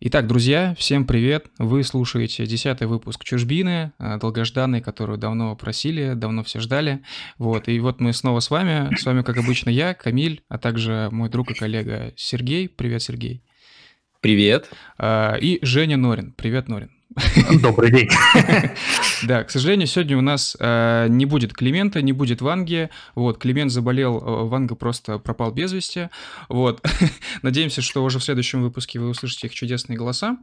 Итак, друзья, всем привет! Вы слушаете десятый выпуск «Чужбины», э, долгожданный, которую давно просили, давно все ждали. Вот, и вот мы снова с вами. С вами, как обычно, я, Камиль, а также мой друг и коллега Сергей. Привет, Сергей. Привет. А, и Женя Норин. Привет, Норин. Добрый день. Да, к сожалению, сегодня у нас э, не будет Климента, не будет Ванги. Вот, Климент заболел, э, Ванга просто пропал без вести. Вот, надеемся, что уже в следующем выпуске вы услышите их чудесные голоса.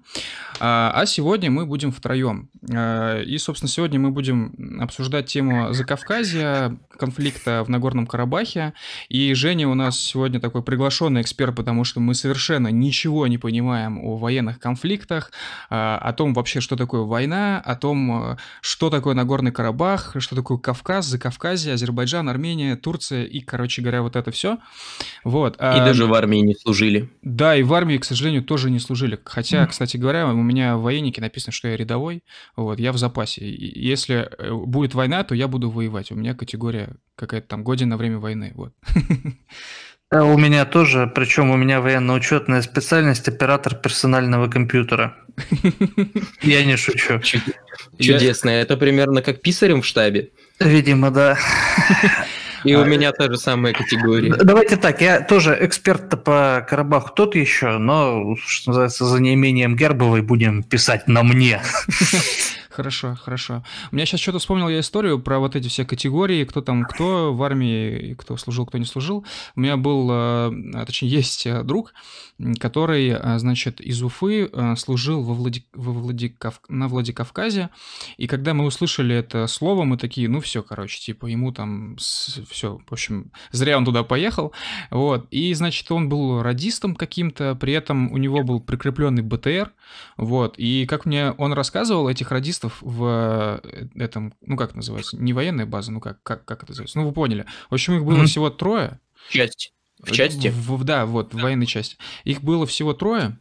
А, а сегодня мы будем втроем. А, и, собственно, сегодня мы будем обсуждать тему Закавказья, конфликта в Нагорном Карабахе. И Женя у нас сегодня такой приглашенный эксперт, потому что мы совершенно ничего не понимаем о военных конфликтах, а, о том вообще, что такое война, о том, э, что такое Нагорный Карабах, что такое Кавказ, Закавказье, Азербайджан, Армения, Турция и, короче говоря, вот это все. Вот. И а, даже в армии не служили. Да, и в армии, к сожалению, тоже не служили. Хотя, кстати говоря, у меня в военнике написано, что я рядовой, вот, я в запасе. И если э, будет война, то я буду воевать. У меня категория какая-то там годен на время войны, вот. У меня тоже, причем у меня военно-учетная специальность оператор персонального компьютера. Я не шучу. Чудесно. Это примерно как писарем в штабе? Видимо, да. И у меня та же самая категория. Давайте так, я тоже эксперт по Карабаху тот еще, но, что называется, за неимением Гербовой будем писать на мне. Хорошо, хорошо. У меня сейчас что-то вспомнил я историю про вот эти все категории, кто там, кто в армии, кто служил, кто не служил. У меня был, э, точнее, есть э, друг, который, э, значит, из Уфы служил во Влади... во Владикав... на Владикавказе, и когда мы услышали это слово, мы такие, ну все, короче, типа ему там все, в общем, зря он туда поехал, вот, и, значит, он был радистом каким-то, при этом у него был прикрепленный БТР, вот, и как мне он рассказывал, этих радистов в э, этом, ну как называется, не военная база, ну как, как, как это называется? Ну вы поняли. В общем, их было mm-hmm. всего трое. Часть. В части? В, да, вот, в военной части. Их было всего трое.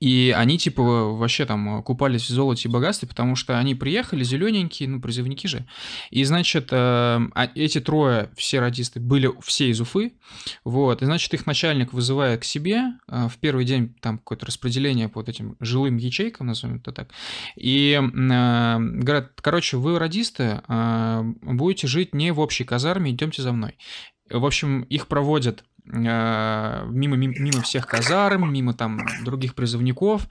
И они, типа, вообще там купались в золоте и богатстве, потому что они приехали, зелененькие, ну, призывники же. И, значит, э, а, эти трое, все радисты, были все из Уфы. Вот. И, значит, их начальник вызывает к себе. Э, в первый день там какое-то распределение по вот этим жилым ячейкам, назовем это так. И э, говорят, короче, вы радисты, будете жить не в общей казарме, идемте за мной. В общем, их проводят Э, мимо, мимо всех казарм, мимо там других призывников,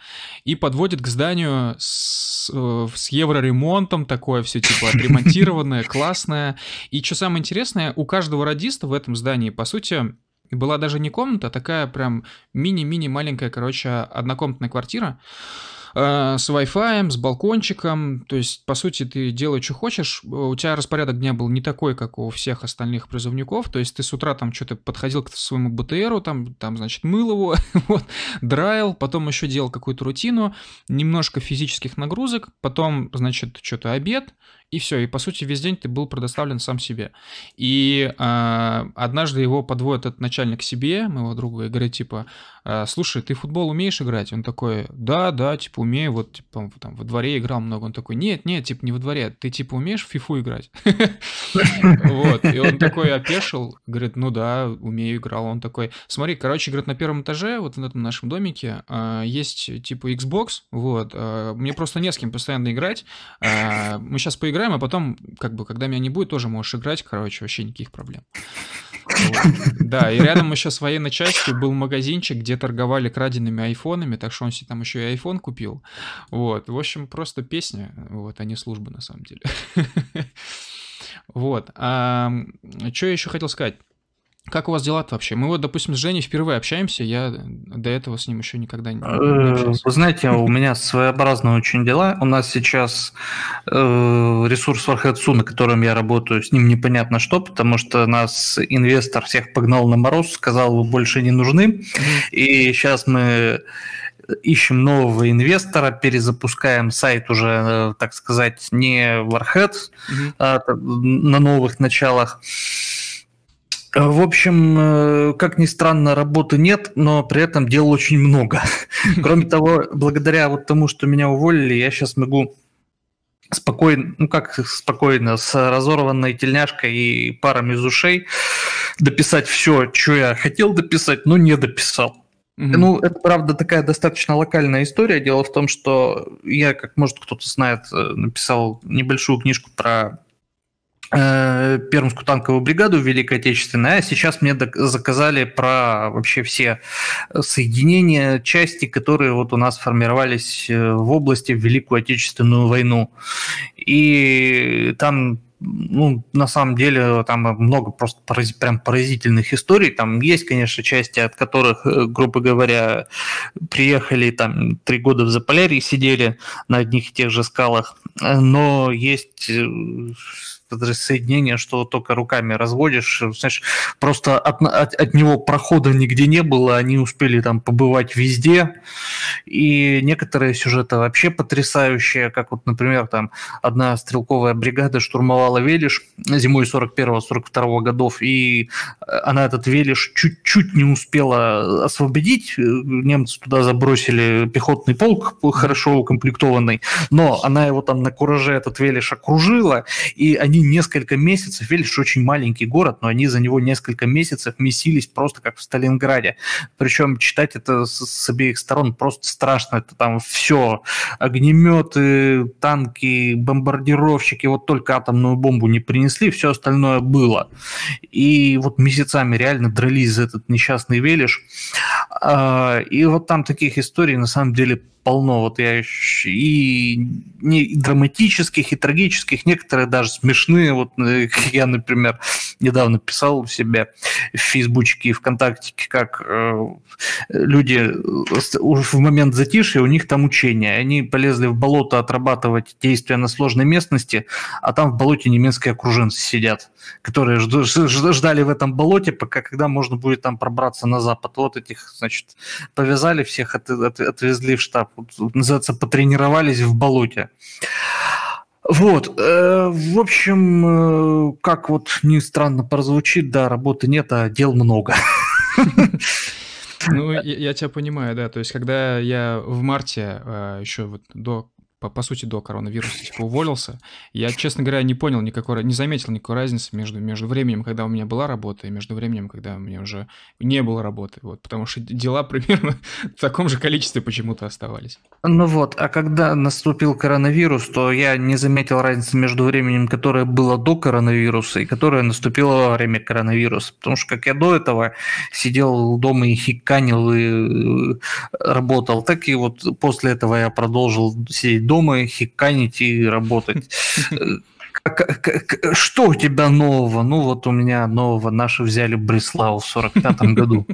и подводит к зданию с, э, с евроремонтом, такое все типа отремонтированное, классное. И что самое интересное, у каждого радиста в этом здании, по сути, была даже не комната, а такая прям мини-мини маленькая, короче, однокомнатная квартира, с Wi-Fi, с балкончиком, то есть, по сути, ты делай, что хочешь, у тебя распорядок дня был не такой, как у всех остальных призывников, то есть ты с утра там что-то подходил к своему БТРу, там, там значит, мыл его, вот, драил, потом еще делал какую-то рутину, немножко физических нагрузок, потом, значит, что-то обед, и все, и по сути весь день ты был предоставлен сам себе. И э, однажды его подводит этот начальник к себе, моего друга, и говорит, типа, «А, слушай, ты футбол умеешь играть? Он такой, да, да, типа, умею, вот, типа, там, во дворе играл много. Он такой, нет, нет, типа, не во дворе, ты, типа, умеешь в фифу играть? Вот, и он такой опешил, говорит, ну да, умею, играл. Он такой, смотри, короче, говорит, на первом этаже, вот в этом нашем домике, а, есть, типа, Xbox, вот, мне просто не с кем постоянно играть, мы сейчас поиграем, поиграем, а потом, как бы, когда меня не будет, тоже можешь играть, короче, вообще никаких проблем. Да, и рядом еще с военной частью был магазинчик, где торговали краденными айфонами, так что он себе там еще и айфон купил. Вот, в общем, просто песня, вот, а не служба на самом деле. Вот. Что я еще хотел сказать? Как у вас дела вообще? Мы вот, допустим, с Женей впервые общаемся, я до этого с ним еще никогда не, не э, общался. Вы знаете, у меня своеобразные очень дела. У нас сейчас э, ресурс Warhead на котором я работаю, с ним непонятно что, потому что нас инвестор всех погнал на мороз, сказал, вы больше не нужны. И сейчас мы ищем нового инвестора, перезапускаем сайт уже, э, так сказать, не Warhead, а на новых началах. В общем, э, как ни странно, работы нет, но при этом дел очень много. Кроме того, благодаря вот тому, что меня уволили, я сейчас могу спокойно, ну как спокойно, с разорванной тельняшкой и паром из ушей дописать все, что я хотел дописать, но не дописал. Mm-hmm. Ну, это, правда, такая достаточно локальная история. Дело в том, что я, как может кто-то знает, э, написал небольшую книжку про э, Пермскую танковую бригаду Великой Отечественной, а сейчас мне заказали про вообще все соединения, части, которые вот у нас формировались э, в области в Великую Отечественную войну. И там ну, на самом деле, там много просто параз... прям поразительных историй. Там есть, конечно, части, от которых, э, грубо говоря, приехали там три года в Заполярье, сидели на одних и тех же скалах, но есть э, соединение, что только руками разводишь, знаешь, просто от, от, от него прохода нигде не было, они успели там побывать везде, и некоторые сюжеты вообще потрясающие, как вот, например, там одна стрелковая бригада штурмовала Велиш зимой 41-42 годов, и она этот Велиш чуть-чуть не успела освободить, немцы туда забросили пехотный полк, хорошо укомплектованный, но она его там на кураже этот Велиш окружила, и они несколько месяцев, Велиш очень маленький город, но они за него несколько месяцев месились просто как в Сталинграде. Причем читать это с, с обеих сторон просто страшно. Это там все, огнеметы, танки, бомбардировщики, вот только атомную бомбу не принесли, все остальное было. И вот месяцами реально дрались за этот несчастный Велиш. А, и вот там таких историй на самом деле полно. Вот я и, не, драматических, и трагических, некоторые даже смешные. Вот э, я, например, недавно писал у себя в Фейсбучке и ВКонтакте, как э, люди э, в момент затишья, у них там учения. Они полезли в болото отрабатывать действия на сложной местности, а там в болоте немецкие окруженцы сидят, которые ждали в этом болоте, пока когда можно будет там пробраться на запад. Вот этих, значит, повязали всех, от, от, отвезли в штаб называется, потренировались в болоте. Вот, э, в общем, э, как вот ни странно прозвучит, да, работы нет, а дел много. Ну, я, я тебя понимаю, да. То есть, когда я в марте, э, еще вот до по, по сути, до коронавируса, типа, уволился, я, честно говоря, не понял никакой, не заметил никакой разницы между, между временем, когда у меня была работа, и между временем, когда у меня уже не было работы, вот, потому что дела примерно в таком же количестве почему-то оставались. Ну вот, а когда наступил коронавирус, то я не заметил разницы между временем, которое было до коронавируса, и которое наступило во время коронавируса, потому что, как я до этого сидел дома и хиканил и э, работал, так и вот после этого я продолжил сидеть дома хиканить и работать. Что у тебя нового? Ну вот у меня нового. Наши взяли Бреслау в 45 году.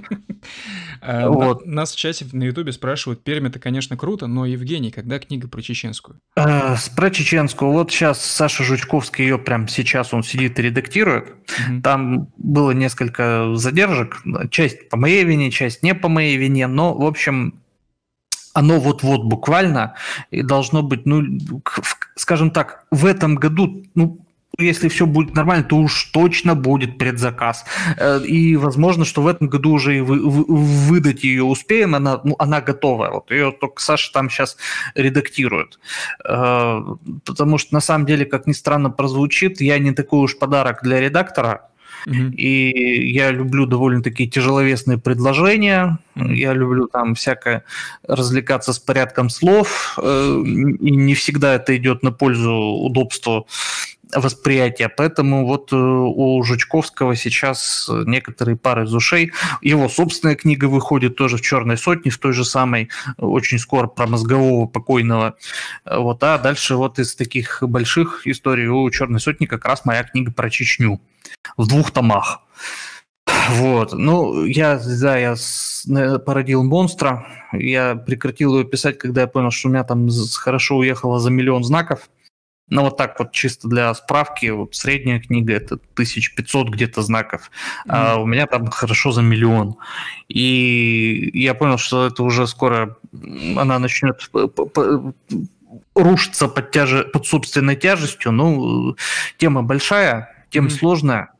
Э, вот. Нас в чате на Ютубе спрашивают, Пермь это, конечно, круто, но, Евгений, когда книга про чеченскую? Э, про чеченскую. Вот сейчас Саша Жучковский ее прям сейчас он сидит и редактирует. Там было несколько задержек. Часть по моей вине, часть не по моей вине. Но, в общем, оно вот-вот буквально и должно быть, ну, скажем так, в этом году, ну, если все будет нормально, то уж точно будет предзаказ. Э, и возможно, что в этом году уже и вы, вы, выдать ее успеем, она, ну, она готова. Вот ее только Саша там сейчас редактирует. Э, потому что на самом деле, как ни странно прозвучит, я не такой уж подарок для редактора, и я люблю довольно-таки тяжеловесные предложения. Я люблю там всякое развлекаться с порядком слов. Э, и не всегда это идет на пользу удобству восприятия. Поэтому вот э, у Жучковского сейчас некоторые пары из ушей. Его собственная книга выходит тоже в «Черной сотне», в той же самой, очень скоро про мозгового покойного. Вот, а дальше вот из таких больших историй у «Черной сотни» как раз моя книга про Чечню в двух томах. Вот, ну, я, да, я породил монстра, я прекратил его писать, когда я понял, что у меня там хорошо уехало за миллион знаков, ну, вот так вот чисто для справки, вот средняя книга это 1500 где-то знаков, mm-hmm. а у меня там хорошо за миллион. И я понял, что это уже скоро она начнет рушиться под, тяж... под собственной тяжестью. Ну, тема большая, тема mm-hmm. сложная.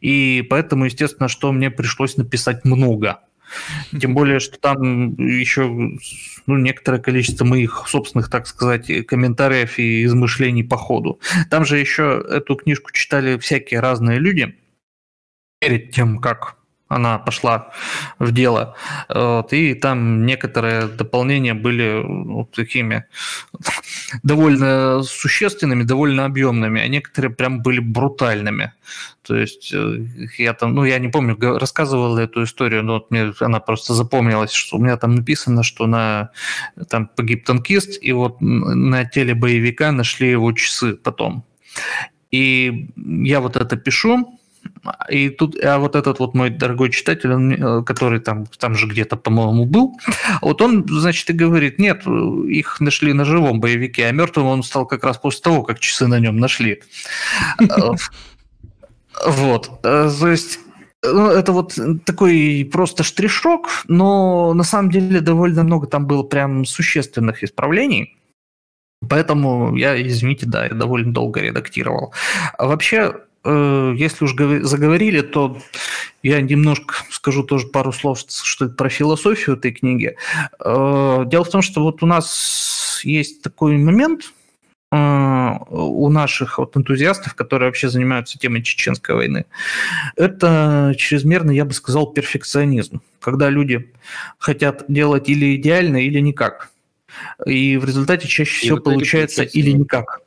И поэтому, естественно, что мне пришлось написать много. Тем более, что там еще ну, некоторое количество моих собственных, так сказать, комментариев и измышлений по ходу. Там же еще эту книжку читали всякие разные люди перед тем, как она пошла в дело. Вот, и там некоторые дополнения были ну, такими довольно существенными, довольно объемными, а некоторые прям были брутальными. То есть э, я там, ну я не помню, рассказывал эту историю, но вот мне она просто запомнилась, что у меня там написано, что на там погиб танкист, и вот на теле боевика нашли его часы потом. И я вот это пишу, и тут, а вот этот вот мой дорогой читатель, он, э, который там, там же где-то, по-моему, был, вот он, значит, и говорит, нет, их нашли на живом боевике, а мертвым он стал как раз после того, как часы на нем нашли. Вот, э, то есть ну, это вот такой просто штришок, но на самом деле довольно много там было прям существенных исправлений. Поэтому я, извините, да, я довольно долго редактировал. А вообще, Э, если уж заговорили, то я немножко скажу тоже пару слов что про философию этой книги. Э, дело в том, что вот у нас есть такой момент э, у наших вот энтузиастов, которые вообще занимаются темой чеченской войны. Это чрезмерно, я бы сказал, перфекционизм. Когда люди хотят делать или идеально, или никак. И в результате чаще всего получается или никак.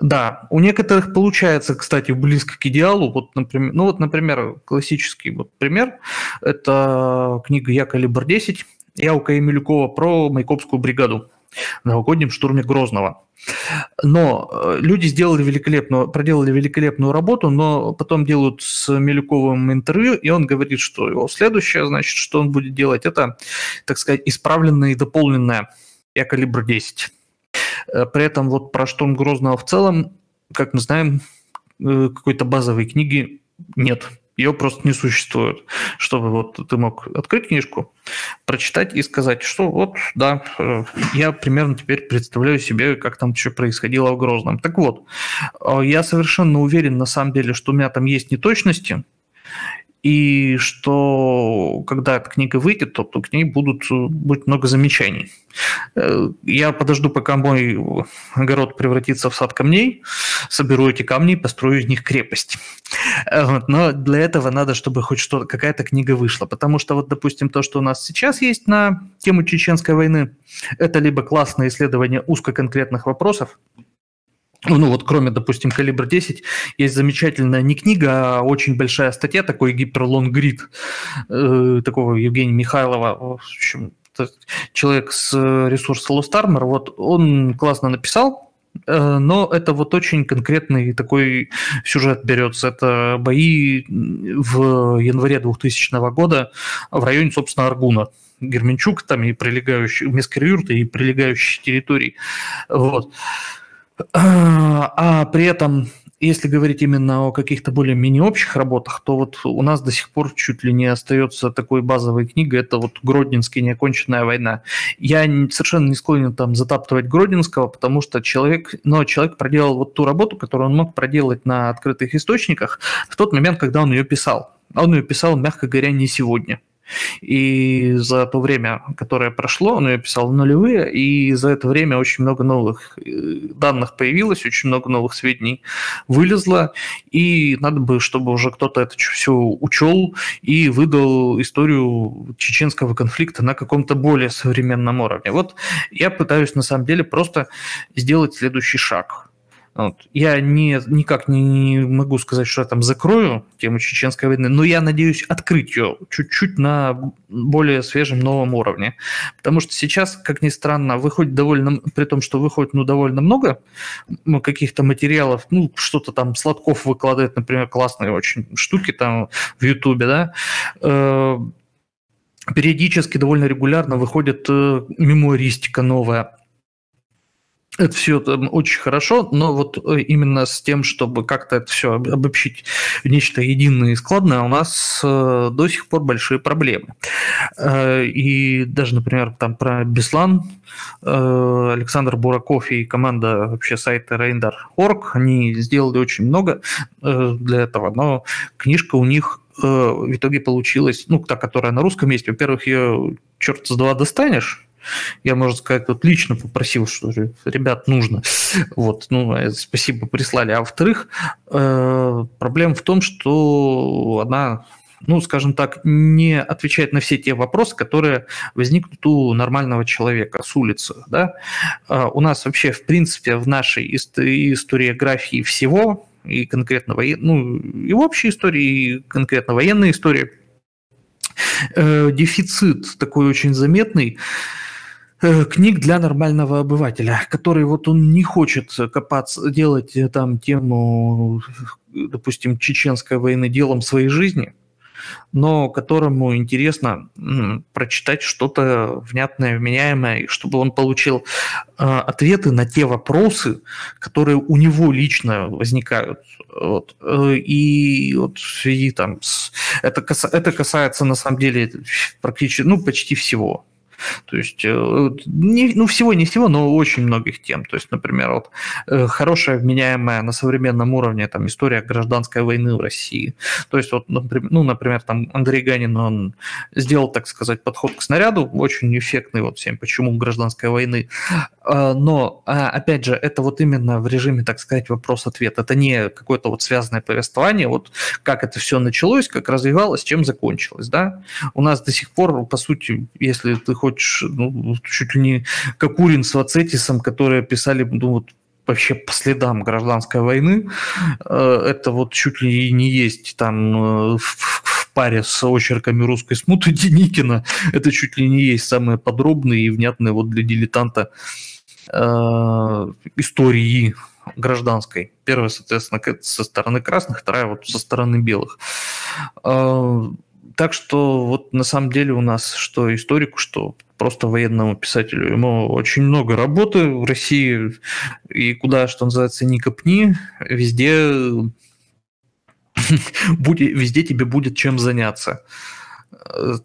Да, у некоторых получается, кстати, близко к идеалу. Вот, например, ну вот, например, классический вот пример – это книга «Я калибр 10» Яука Емелюкова про Майкопскую бригаду новогоднем штурме Грозного. Но э, люди сделали великолепную, проделали великолепную работу, но потом делают с Милюковым интервью, и он говорит, что его следующее, значит, что он будет делать, это, так сказать, исправленное и дополненное Я калибр 10. Э, при этом вот про штурм Грозного в целом, как мы знаем, э, какой-то базовой книги нет. Ее просто не существует, чтобы вот ты мог открыть книжку, прочитать и сказать, что вот, да, э, я примерно теперь представляю себе, как там что происходило в Грозном. Так вот, я совершенно уверен на самом деле, что у меня там есть неточности, и что когда эта книга выйдет, то, то к ней будут, будет много замечаний. Э, я подожду, пока мой огород превратится в сад камней, соберу эти камни и построю из них крепость. Э, но для этого надо, чтобы хоть что какая-то книга вышла. Потому что вот, допустим, то, что у нас сейчас есть на тему чеченской войны, это либо классное исследование узкоконкретных вопросов, ну вот кроме, допустим, «Калибр 10», есть замечательная не книга, а очень большая статья, такой гиперлонгрид э, такого Евгения Михайлова, в общем, человек с ресурса Lost Armor, вот он классно написал, э, но это вот очень конкретный такой сюжет берется. Это бои в январе 2000 года в районе, собственно, Аргуна. Герменчук там и прилегающий, Мескерюрта и прилегающие территории. Вот. А при этом, если говорить именно о каких-то более-менее общих работах, то вот у нас до сих пор чуть ли не остается такой базовой книгой, это вот Гродненский «Неоконченная война». Я совершенно не склонен там затаптывать Гродненского, потому что человек, но человек проделал вот ту работу, которую он мог проделать на открытых источниках в тот момент, когда он ее писал. Он ее писал, мягко говоря, не сегодня. И за то время, которое прошло, он ее писал нулевые, и за это время очень много новых э, данных появилось, очень много новых сведений вылезло, и надо бы, чтобы уже кто-то это все учел и выдал историю чеченского конфликта на каком-то более современном уровне. Вот я пытаюсь на самом деле просто сделать следующий шаг. Вот. Я не, никак не могу сказать, что я там закрою тему чеченской войны, но я надеюсь открыть ее чуть-чуть на более свежем новом уровне. Потому что сейчас, как ни странно, выходит довольно, при том, что выходит ну, довольно много каких-то материалов, ну, что-то там Сладков выкладывает, например, классные очень штуки там в Ютубе, да, э, периодически довольно регулярно выходит э, мемуаристика новая это все там очень хорошо, но вот э, именно с тем, чтобы как-то это все обобщить в нечто единое и складное, у нас э, до сих пор большие проблемы. Э, и даже, например, там про Беслан, Александр Бураков и команда вообще сайта Render.org, они сделали очень много для этого, но книжка у них в итоге получилась, ну, та, которая на русском есть, во-первых, ее черт с два достанешь, я, можно сказать, вот лично попросил, что ребят, нужно. Вот, ну, э, спасибо, прислали. А во-вторых, э, проблема в том, что она ну, скажем так, не отвечает на все те вопросы, которые возникнут у нормального человека с улицы. Да? А, у нас вообще, в принципе, в нашей историографии всего, и конкретно воен... ну, и в общей истории, и конкретно военной истории, э, дефицит такой очень заметный э, книг для нормального обывателя, который вот он не хочет копаться, делать там тему, допустим, чеченской войны делом своей жизни – но которому интересно прочитать что-то внятное, вменяемое, чтобы он получил э, ответы на те вопросы, которые у него лично возникают. Вот. Э, и вот в связи там это, каса... это касается на самом деле практически, ну, почти всего. То есть, э, не, ну, всего не всего, но очень многих тем. То есть, например, вот э, хорошая, вменяемая на современном уровне там история гражданской войны в России. То есть, вот, например, ну, например, там Андрей Ганин, он сделал, так сказать, подход к снаряду, очень эффектный вот всем, почему гражданской войны. А, но, а, опять же, это вот именно в режиме, так сказать, вопрос-ответ. Это не какое-то вот связанное повествование, вот как это все началось, как развивалось, чем закончилось, да. У нас до сих пор, по сути, если ты хочешь хочешь, ну, чуть ли не Кокурин с Вацетисом, которые писали, ну, вот, вообще по следам гражданской войны. Э, это вот чуть ли не есть там э, в паре с очерками русской смуты Деникина. Это чуть ли не есть самые подробные и внятные вот для дилетанта э, истории гражданской. Первая, соответственно, со стороны красных, вторая вот со стороны белых. Так что вот на самом деле у нас что историку, что просто военному писателю. Ему очень много работы в России, и куда, что называется, не копни, везде, везде тебе будет чем заняться.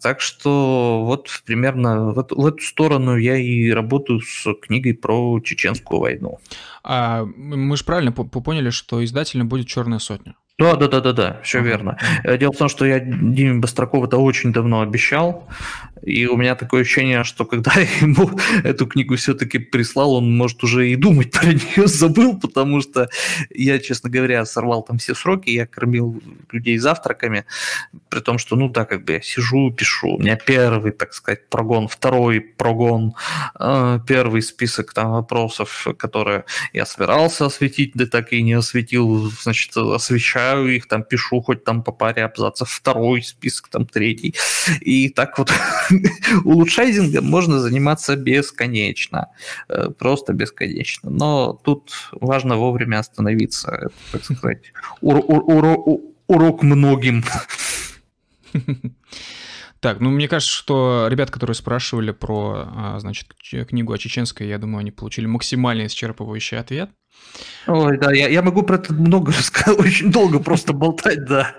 Так что вот примерно в эту, в эту сторону я и работаю с книгой про чеченскую войну. А мы же правильно поняли, что издателем будет «Черная сотня». Да, да, да, да, да, все верно. Э, дело в том, что я Диме Быстрокову это очень давно обещал, и у меня такое ощущение, что когда я ему эту книгу все-таки прислал, он, может, уже и думать про нее забыл, потому что я, честно говоря, сорвал там все сроки, я кормил людей завтраками, при том, что, ну да, как бы я сижу, пишу, у меня первый, так сказать, прогон, второй прогон, э, первый список там вопросов, которые я собирался осветить, да так и не осветил, значит, освещаю их, там пишу хоть там по паре абзацев, второй список, там третий, и так вот улучшайзингом можно заниматься бесконечно, э, просто бесконечно. Но тут важно вовремя остановиться, так сказать, ур- ур- ур- урок многим. Так, ну мне кажется, что ребят, которые спрашивали про, а, значит, книгу о чеченской, я думаю, они получили максимально исчерпывающий ответ. Ой, да, я, я могу про это много рассказать, очень долго просто болтать, да.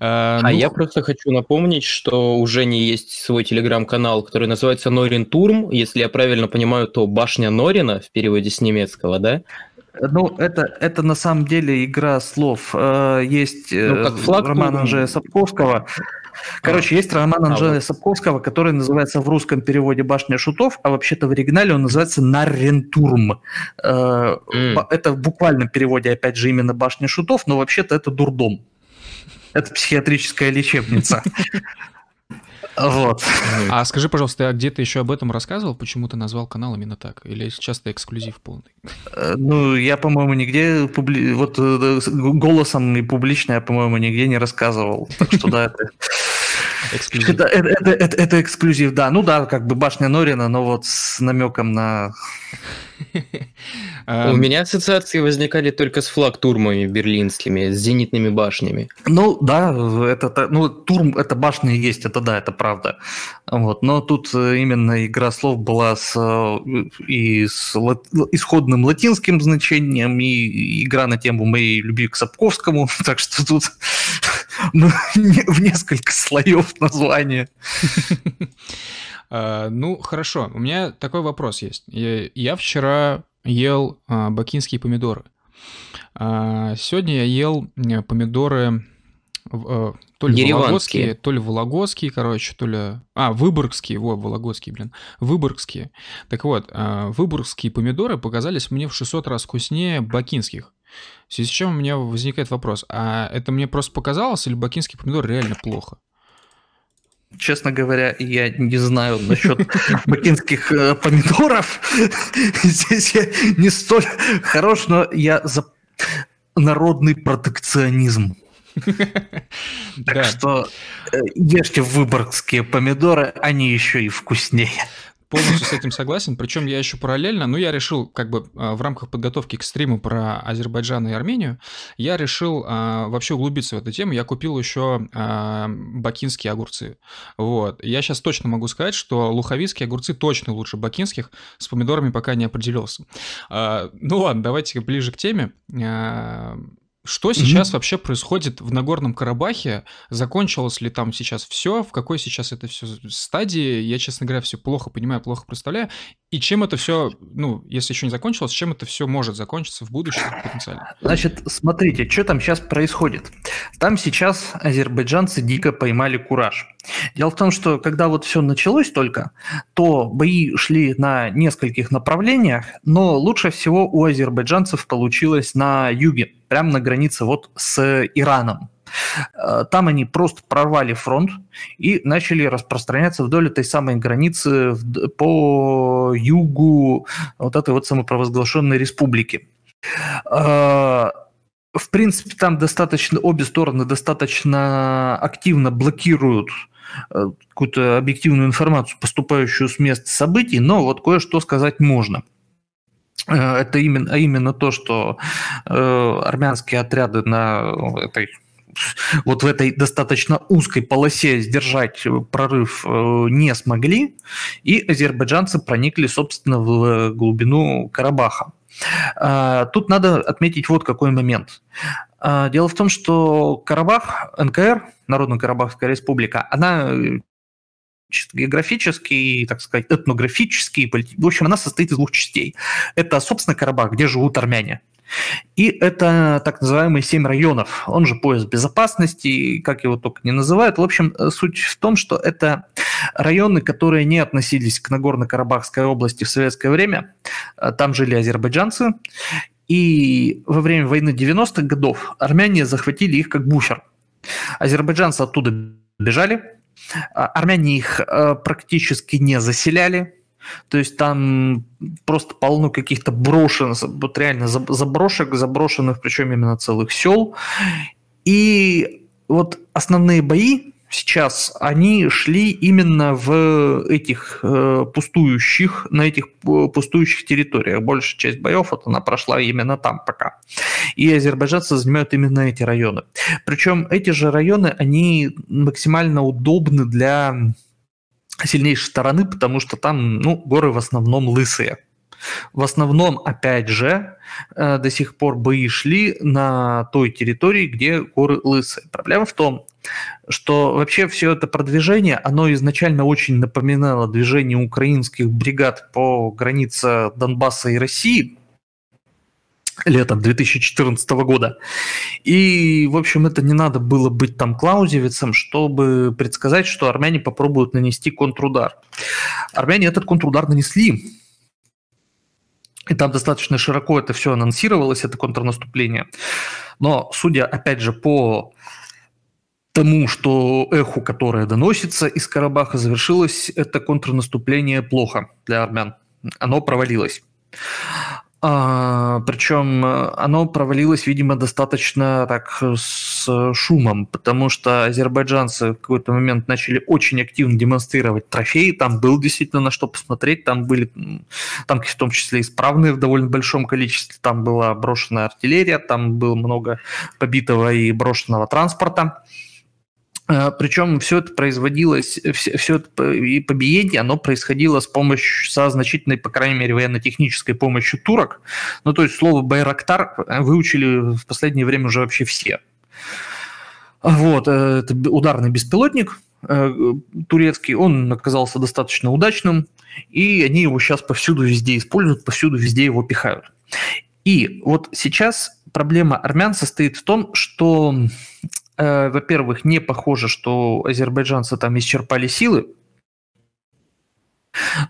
А, а ну... я просто хочу напомнить, что у Жени есть свой телеграм-канал, который называется Норин Турм. Если я правильно понимаю, то башня Норина в переводе с немецкого, да? Ну, это, это на самом деле игра слов. Э, есть ну, как э, флаг роман Анжея Сапковского. Короче, а. есть роман Анжея а, Сапковского, который называется в русском переводе «Башня шутов», а вообще-то в оригинале он называется «Наррентурм». Mm. Это в буквальном переводе, опять же, именно «Башня шутов», но вообще-то это дурдом. Это психиатрическая лечебница. Вот. А скажи, пожалуйста, а где ты еще об этом рассказывал? Почему ты назвал канал именно так? Или сейчас это эксклюзив полный? Э, ну, я, по-моему, нигде публи... вот э, голосом и публично я, по-моему, нигде не рассказывал. Так что да, это... Это, это, это эксклюзив, да. Ну да, как бы башня Норина, но вот с намеком на у меня ассоциации возникали только с флаг-турмами берлинскими, с зенитными башнями. Ну да, это, ну турм, это башня есть, это да, это правда. Вот, но тут э, именно игра слов была с, э, и с исходным латинским значением, и игра на тему моей любви к Сапковскому, так что тут ну, в несколько слоев названия. А, ну, хорошо. У меня такой вопрос есть. Я, я вчера ел а, бакинские помидоры. А, сегодня я ел помидоры а, то ли вологодские, то ли вологодские, короче, то ли... А, выборгские, вот, вологодские, блин. Выборгские. Так вот, а, выборгские помидоры показались мне в 600 раз вкуснее бакинских. В связи с чем у меня возникает вопрос, а это мне просто показалось, или бакинский помидор реально плохо? Честно говоря, я не знаю насчет бакинских э, помидоров. Здесь я не столь хорош, но я за народный протекционизм. Так что э, ешьте выборгские помидоры, они еще и вкуснее полностью с этим согласен. Причем я еще параллельно, ну, я решил, как бы а, в рамках подготовки к стриму про Азербайджан и Армению, я решил а, вообще углубиться в эту тему. Я купил еще а, бакинские огурцы. Вот. Я сейчас точно могу сказать, что луховицкие огурцы точно лучше бакинских. С помидорами пока не определился. А, ну ладно, давайте ближе к теме. Что сейчас mm-hmm. вообще происходит в Нагорном Карабахе? Закончилось ли там сейчас все? В какой сейчас это все стадии? Я, честно говоря, все плохо понимаю, плохо представляю. И чем это все, ну, если еще не закончилось, чем это все может закончиться в будущем потенциально? Значит, смотрите, что там сейчас происходит. Там сейчас азербайджанцы дико поймали кураж. Дело в том, что когда вот все началось только, то бои шли на нескольких направлениях, но лучше всего у азербайджанцев получилось на юге, прямо на границе вот с Ираном. Э, там они просто прорвали фронт и начали распространяться вдоль этой самой границы по югу вот этой вот самопровозглашенной республики. Э, в принципе, там достаточно, обе стороны достаточно активно блокируют э, какую-то объективную информацию, поступающую с мест событий, но вот кое-что сказать можно – это именно, а именно то, что э, армянские отряды на этой вот в этой достаточно узкой полосе сдержать прорыв э, не смогли, и азербайджанцы проникли, собственно, в глубину Карабаха. Тут надо отметить вот какой момент. Дело в том, что Карабах, НКР, Народно-Карабахская республика, она географический, так сказать, этнографический, в общем, она состоит из двух частей. Это, собственно, Карабах, где живут армяне. И это так называемые семь районов, он же пояс безопасности, как его только не называют. В общем, суть в том, что это районы, которые не относились к Нагорно-Карабахской области в советское время. Там жили азербайджанцы. И во время войны 90-х годов армяне захватили их как буфер. Азербайджанцы оттуда бежали, армяне их э, практически не заселяли, то есть там просто полно каких-то брошенных, вот реально заброшек, заброшенных, причем именно целых сел. И вот основные бои сейчас, они шли именно в этих э, пустующих, на этих э, пустующих территориях. Большая часть боев вот она прошла именно там пока. И азербайджанцы занимают именно эти районы. Причем эти же районы, они максимально удобны для сильнейшей стороны, потому что там ну, горы в основном лысые. В основном, опять же, э, до сих пор бои шли на той территории, где горы лысые. Проблема в том, что вообще все это продвижение, оно изначально очень напоминало движение украинских бригад по границе Донбасса и России летом 2014 года. И, в общем, это не надо было быть там Клаузевицем, чтобы предсказать, что армяне попробуют нанести контрудар. Армяне этот контрудар нанесли. И там достаточно широко это все анонсировалось, это контрнаступление. Но, судя, опять же, по тому, что эху, которое доносится из Карабаха, завершилось это контрнаступление плохо для армян. Оно провалилось. А, причем э, оно провалилось, видимо, достаточно так с шумом, потому что азербайджанцы в какой-то момент начали очень активно демонстрировать трофеи, там был действительно на что посмотреть, там были танки в том числе исправные в довольно большом количестве, там была брошенная артиллерия, там было много побитого и брошенного транспорта. Э, Причем все это производилось, все, все это и побиение, оно происходило с помощью, со значительной, по крайней мере, военно-технической помощью турок. Ну, то есть слово «байрактар» выучили в последнее время уже вообще все. Вот, э, это ударный беспилотник э, турецкий, он оказался достаточно удачным, и они его сейчас повсюду везде используют, повсюду везде его пихают. И вот сейчас проблема армян состоит в том, что во-первых, не похоже, что азербайджанцы там исчерпали силы.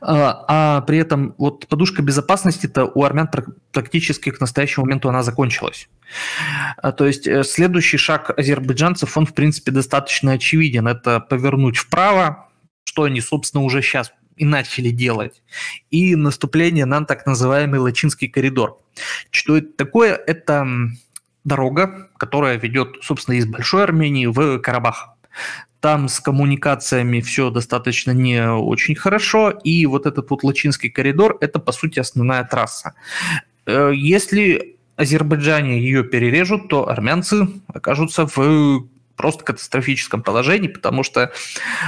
А, а при этом вот подушка безопасности-то у армян практически к настоящему моменту она закончилась. А, то есть э, следующий шаг азербайджанцев, он в принципе достаточно очевиден. Это повернуть вправо, что они, собственно, уже сейчас и начали делать, и наступление на так называемый Лачинский коридор. Что это такое? Это дорога, которая ведет, собственно, из Большой Армении в Карабах. Там с коммуникациями все достаточно не очень хорошо, и вот этот вот Лачинский коридор – это, по сути, основная трасса. Э, если Азербайджане ее перережут, то армянцы окажутся в просто катастрофическом положении, потому что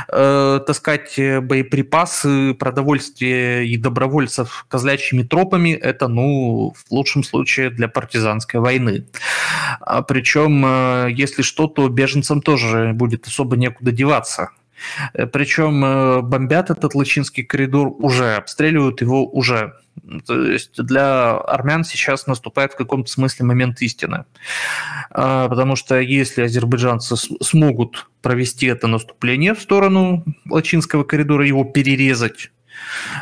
э, таскать боеприпасы, продовольствие и добровольцев козлячьими тропами – это, ну, в лучшем случае для партизанской войны. А причем, э, если что, то беженцам тоже будет особо некуда деваться. Э, Причем э, бомбят этот Лачинский коридор уже, обстреливают его уже. То есть для армян сейчас наступает в каком-то смысле момент истины. А, потому что если азербайджанцы смогут провести это наступление в сторону Лачинского коридора, его перерезать,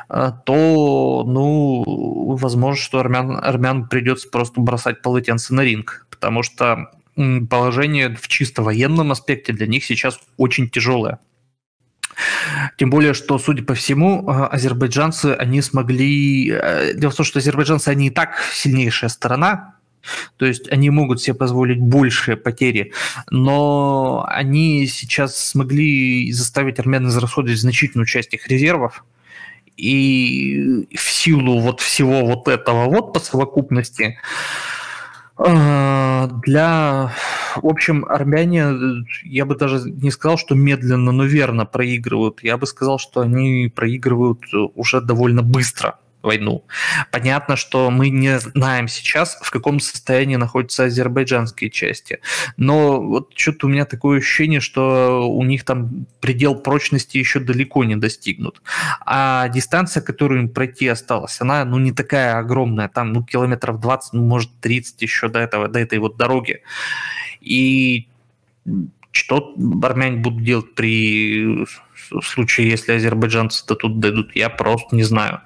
а, то, ну, возможно, что армян, армян придется просто бросать полотенце на ринг, потому что положение в чисто военном аспекте для них сейчас очень тяжелое. Тем более, что, судя по всему, э, азербайджанцы, они смогли... Э, дело в том, что азербайджанцы, они и так сильнейшая сторона, то есть они могут себе позволить большие потери, но они сейчас смогли заставить армян израсходовать значительную часть их резервов, и в силу вот всего вот этого вот по совокупности для в общем, армяне, я бы даже не сказал, что медленно, но верно проигрывают. Я бы сказал, что они проигрывают уже довольно быстро войну. Понятно, что мы не знаем сейчас, в каком состоянии находятся азербайджанские части. Но вот что-то у меня такое ощущение, что у них там предел прочности еще далеко не достигнут. А дистанция, которую им пройти осталась, она ну не такая огромная. Там ну километров 20, ну может 30 еще до этого, до этой вот дороги. И что армяне будут делать при в случае, если азербайджанцы до тут дойдут, я просто не знаю.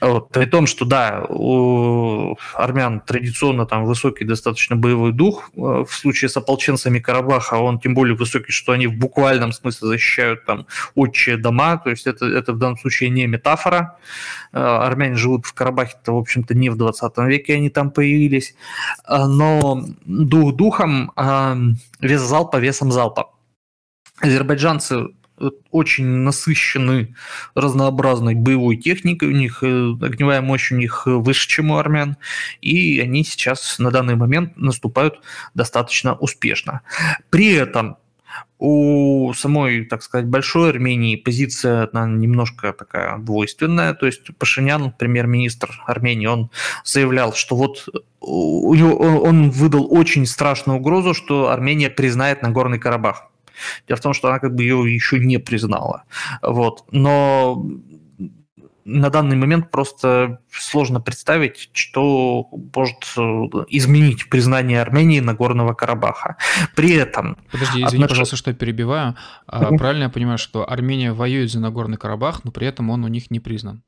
Вот. При том, что да, у армян традиционно там высокий достаточно боевой дух, э, в случае с ополченцами Карабаха он тем более высокий, что они в буквальном смысле защищают там отчие дома, то есть это, это в данном случае не метафора. Э, армяне живут в Карабахе-то, в общем-то, не в 20 веке они там появились, э, но дух духом, вес залпа весом залпа. Азербайджанцы очень насыщены разнообразной боевой техникой, у них э, огневая мощь у них выше, чем у армян, и они сейчас на данный момент наступают достаточно успешно. При этом у самой, так сказать, большой Армении позиция она немножко такая двойственная. То есть Пашинян, премьер-министр Армении, он заявлял, что вот у него, он выдал очень страшную угрозу, что Армения признает Нагорный Карабах. Дело в том, что она как бы ее еще не признала. Вот. Но на данный момент просто сложно представить, что может э, изменить признание Армении Нагорного Карабаха. При этом... Подожди, извини, отнош... пожалуйста, что я перебиваю. Uh-huh. Правильно я понимаю, что Армения воюет за Нагорный Карабах, но при этом он у них не признан?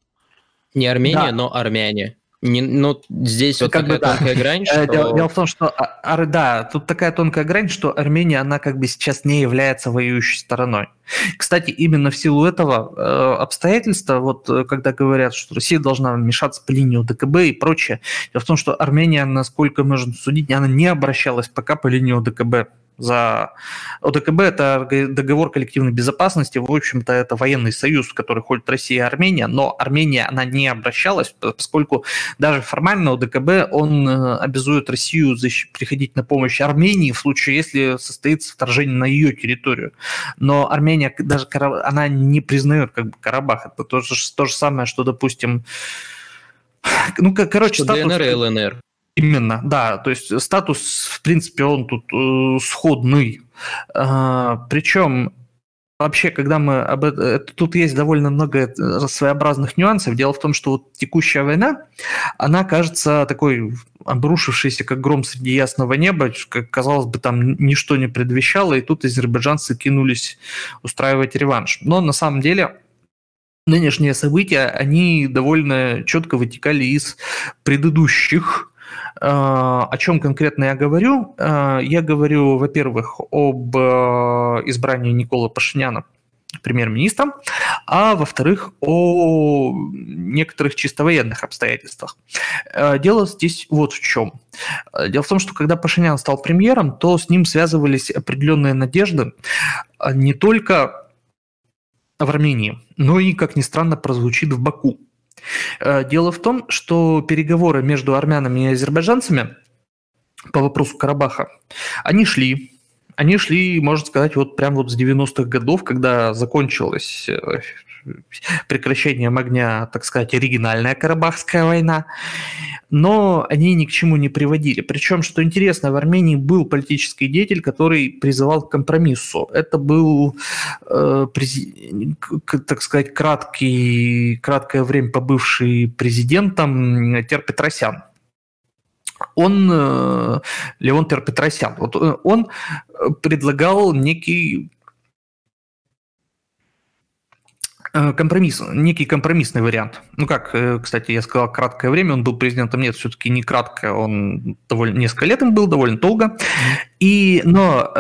Не Армения, да. но армяне. Не, ну, здесь вот как такая бы, тонкая да. грань, э, что... Дело, дело в том, что, а, да, тут такая тонкая грань, что Армения, она как бы сейчас не является воюющей стороной. Кстати, именно в силу этого э, обстоятельства, вот э, когда говорят, что Россия должна вмешаться по линии ОДКБ и прочее, дело в том, что Армения, насколько можно судить, она не обращалась пока по линии ОДКБ за ОДКБ это договор коллективной безопасности, в общем-то это военный союз, в который входит Россия и Армения, но Армения она не обращалась, поскольку даже формально ОДКБ он э, обязует Россию приходить на помощь Армении в случае, если состоится вторжение на ее территорию. Но Армения даже она не признает как бы Карабах, это то же, то же самое, что, допустим, ну, короче, что статус... ДНР и ЛНР. Именно, да. То есть статус, в принципе, он тут э, сходный. А, причем Вообще, когда мы об этом... Тут есть довольно много э, своеобразных нюансов. Дело в том, что вот текущая война, она кажется такой обрушившейся, как гром среди ясного неба, как казалось бы, там ничто не предвещало, и тут азербайджанцы кинулись устраивать реванш. Но на самом деле нынешние события, они довольно четко вытекали из предыдущих. О чем конкретно я говорю? Я говорю, во-первых, об избрании Никола Пашиняна премьер-министром, а во-вторых, о некоторых чисто военных обстоятельствах. Э, дело здесь вот в чем. Дело в том, что когда Пашинян стал премьером, то с ним связывались определенные надежды э, не только в Армении, но и, как ни странно, прозвучит в Баку. Э, дело в том, что переговоры между армянами и азербайджанцами по вопросу Карабаха, они шли, они шли, можно сказать, вот прям вот с 90-х годов, когда закончилось э, прекращением огня, так сказать, оригинальная Карабахская война, но они ни к чему не приводили. Причем, что интересно, в Армении был политический деятель, который призывал к компромиссу. Это был, э, так сказать, краткий, краткое время побывший президентом Тер Петросян он, э, Леон Терпетросян, вот э, он предлагал некий э, компромисс, некий компромиссный вариант. Ну как, кстати, я сказал, краткое время, он был президентом, нет, все-таки не краткое, он довольно несколько лет им был, довольно долго. И, но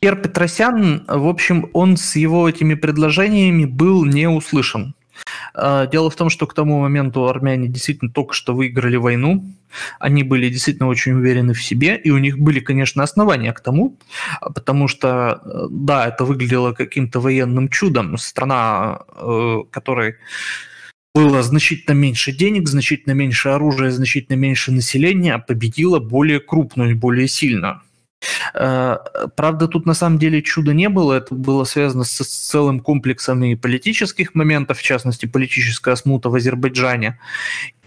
Пер Петросян, в общем, он с его этими предложениями был не услышан. А, дело в том, что к тому моменту армяне действительно только что выиграли войну, они были действительно очень уверены в себе, и у них были, конечно, основания к тому, потому что, э, да, это выглядело каким-то военным чудом. Страна, э, которой было значительно меньше денег, значительно меньше оружия, значительно меньше населения, победила более крупную и более сильно. Э, правда, тут на самом деле чуда не было, это было связано с целым комплексом и политических моментов, в частности, политическая смута в Азербайджане,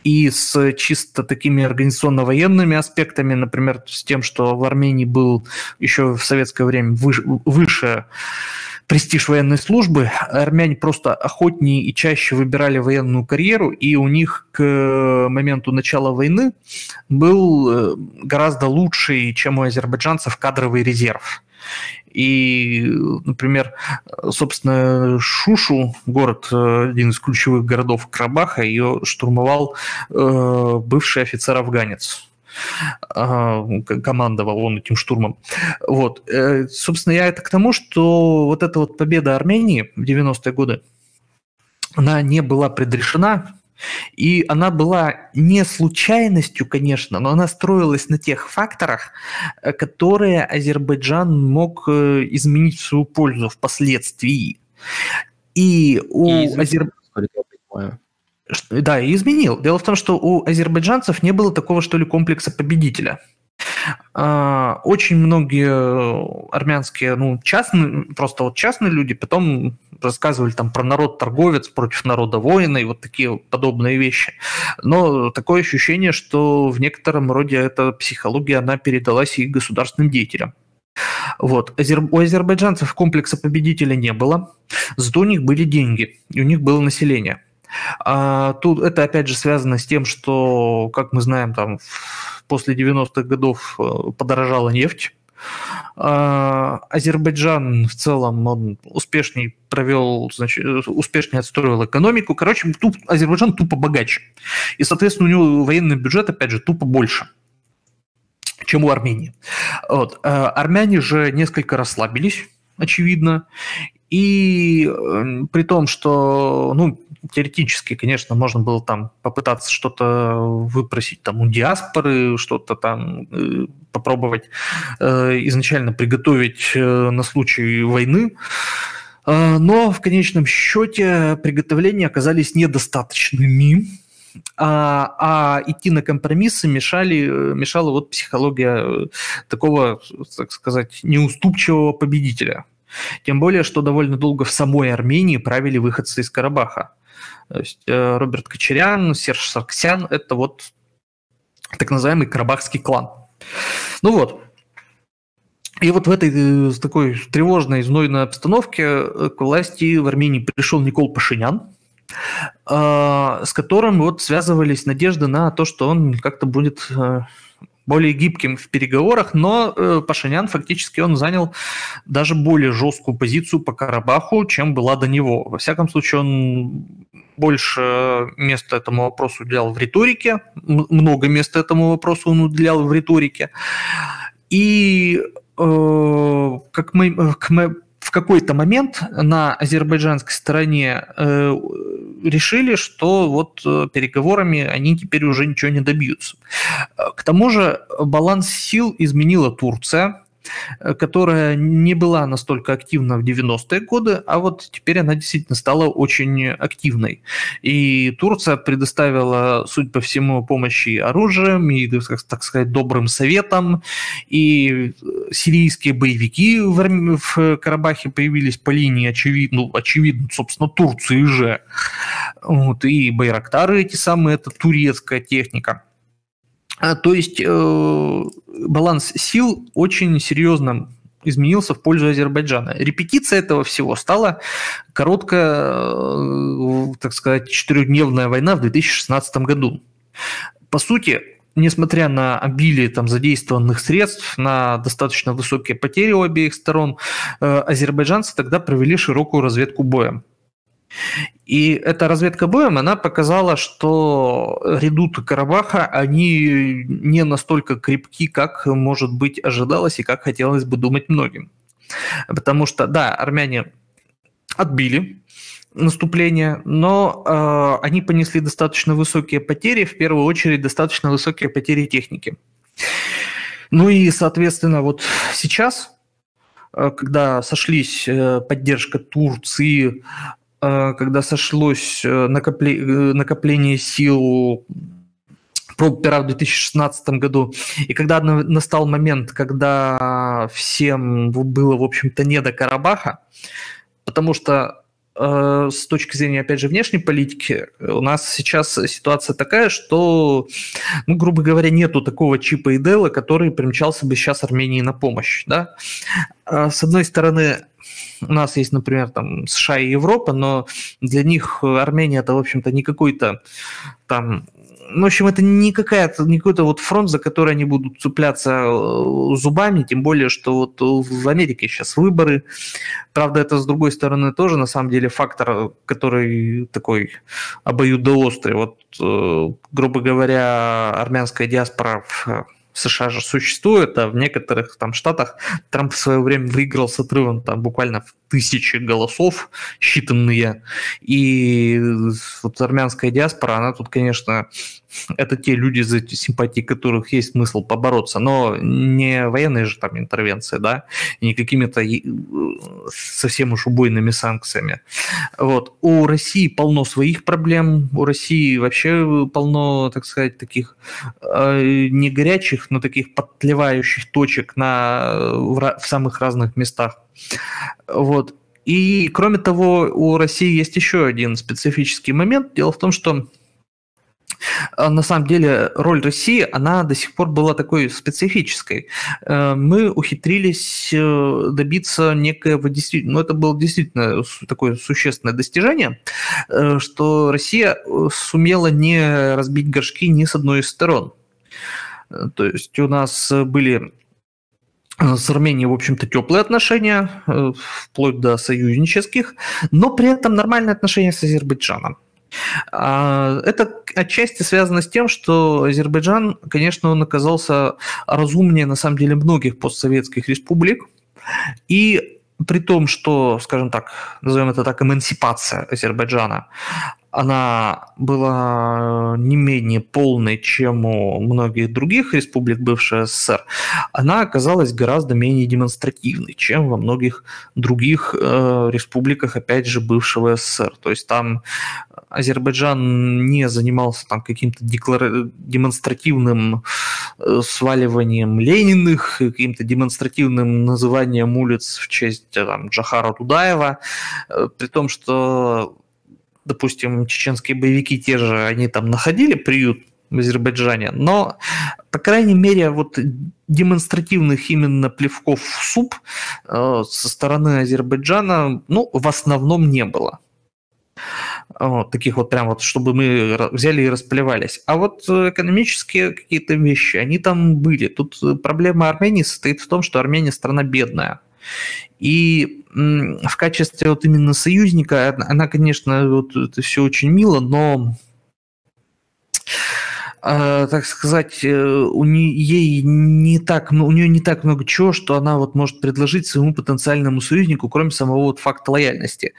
и с чисто такими организационно-военными аспектами, например, с тем, что в Армении был еще в советское время выше, выше престиж военной службы, армяне просто охотнее и чаще выбирали военную карьеру, и у них к моменту начала войны был э, гораздо лучший, чем у азербайджанцев, кадровый резерв. И, например, собственно, Шушу, город, э, один из ключевых городов Карабаха, ее штурмовал э, бывший офицер-афганец командовал он этим штурмом. Вот. Э, собственно, я это к тому, что вот эта вот победа Армении в 90-е годы, она не была предрешена, и она была не случайностью, конечно, но она строилась на тех факторах, э, которые Азербайджан мог э, изменить в свою пользу впоследствии. И у Азербайджана... Да, и изменил. Дело в том, что у азербайджанцев не было такого, что ли, комплекса победителя. А, очень многие армянские, ну, частные, просто вот частные люди потом рассказывали там про народ-торговец против народа-воина и вот такие подобные вещи. Но такое ощущение, что в некотором роде эта психология, она передалась и государственным деятелям. Вот. У азербайджанцев комплекса победителя не было, зато у них были деньги, и у них было население – а тут это опять же связано с тем, что, как мы знаем, там после 90-х годов э, подорожала нефть. А, Азербайджан в целом он успешней провел, значит, успешнее отстроил экономику. Короче, туп, Азербайджан тупо богаче. И, соответственно, у него военный бюджет, опять же, тупо больше чем у Армении. Вот. А армяне же несколько расслабились, очевидно, и э, при том, что, ну, теоретически, конечно, можно было там попытаться что-то выпросить там у диаспоры, что-то там э, попробовать э, изначально приготовить э, на случай войны, э, но в конечном счете приготовления оказались недостаточными, а, а идти на компромиссы мешали, мешала вот психология э, такого, так сказать, неуступчивого победителя. Тем более, что довольно долго в самой Армении правили выходцы из Карабаха. То есть э, Роберт Кочерян, Серж Сарксян – это вот так называемый карабахский клан. Ну вот, и вот в этой э, такой тревожной, знойной обстановке э, к власти в Армении пришел Никол Пашинян, с которым вот связывались надежды на то, что он как-то будет более гибким в переговорах, но э, Пашинян фактически он занял даже более жесткую позицию по Карабаху, чем была до него. Во всяком случае, он больше места этому вопросу уделял в риторике, много места этому вопросу он уделял в риторике. И э, как мы, как мы в какой-то момент на азербайджанской стороне э, решили, что вот э, переговорами они теперь уже ничего не добьются. К тому же баланс сил изменила Турция, Э, которая не была настолько активна в 90-е годы, а вот теперь она действительно стала очень активной. И Турция предоставила, суть по всему, помощи оружием и, так сказать, добрым советом, и сирийские боевики в Карабахе появились по линии, очевидно, ну, очевидно, собственно, Турции же. Вот, и Байрактары эти самые, это турецкая техника. А, то есть э, баланс сил очень серьезно изменился в пользу Азербайджана. Репетиция этого всего стала короткая, э, так сказать, четырехдневная война в 2016 году. По сути, несмотря на обилие там, задействованных средств, на достаточно высокие потери у обеих сторон, э, азербайджанцы тогда провели широкую разведку боя. И эта разведка боем, она показала, что редуты Карабаха, они не настолько крепки, как, может быть, ожидалось и как хотелось бы думать многим. Потому что, да, армяне отбили наступление, но э, они понесли достаточно высокие потери, в первую очередь достаточно высокие потери техники. Ну и, соответственно, вот сейчас э, когда сошлись э, поддержка Турции, когда сошлось э, накопление, э, накопление сил проб в 2016 году, и когда настал момент, когда всем было, в общем-то, не до Карабаха, потому что с точки зрения, опять же, внешней политики, у нас сейчас ситуация такая, что, ну, грубо говоря, нету такого чипа и дела, который примчался бы сейчас Армении на помощь. Да? С одной стороны, у нас есть, например, там США и Европа, но для них Армения это, в общем-то, не какой-то там ну, в общем, это не, какая-то, не какой-то вот фронт, за который они будут цепляться э, зубами, тем более, что вот в Америке сейчас выборы. Правда, это, с другой стороны, тоже, на самом деле, фактор, который такой обоюдоострый. Вот, э, грубо говоря, армянская диаспора в США же существует, а в некоторых там штатах Трамп в свое время выиграл с отрывом там буквально в тысячи голосов считанные. И вот армянская диаспора, она тут, конечно, это те люди, за симпатии которых есть смысл побороться, но не военные же там интервенции, да, не какими-то э, совсем уж убойными санкциями. Вот. У России полно своих проблем, у России вообще полно, так сказать, таких э, не горячих, но таких подтлевающих точек на, в, в самых разных местах. Вот. И, кроме того, у России есть еще один специфический момент. Дело в том, что на самом деле роль России, она до сих пор была такой специфической. Э, мы ухитрились э, добиться некоего действительно, ну это было действительно такое существенное достижение, э, что Россия сумела не разбить горшки ни с одной из сторон. То есть у нас были с Арменией, в общем-то, теплые отношения, вплоть до союзнических, но при этом нормальные отношения с Азербайджаном. А, это отчасти связано с тем, что Азербайджан, конечно, он оказался разумнее, на самом деле, многих постсоветских республик. И при том, что, скажем так, назовем это так, эмансипация Азербайджана, она была не менее полной, чем у многих других республик бывшей СССР, она оказалась гораздо менее демонстративной, чем во многих других э, республиках, опять же, бывшего СССР. То есть там Азербайджан не занимался там каким-то деклар... демонстративным э, сваливанием Лениных, каким-то демонстративным называнием улиц в честь там, Джахара Тудаева, э, при том, что допустим, чеченские боевики те же, они там находили приют в Азербайджане, но, по крайней мере, вот демонстративных именно плевков в суп э, со стороны Азербайджана, ну, в основном не было. вот, таких вот прям вот, чтобы мы взяли и расплевались. А вот экономические какие-то вещи, они там были. Тут проблема Армении состоит в том, что Армения страна бедная. И в качестве вот именно союзника, она, конечно, вот это все очень мило, но э, так сказать, э, у нее, ей не так, у нее не так много чего, что она вот может предложить своему потенциальному союзнику, кроме самого вот факта лояльности.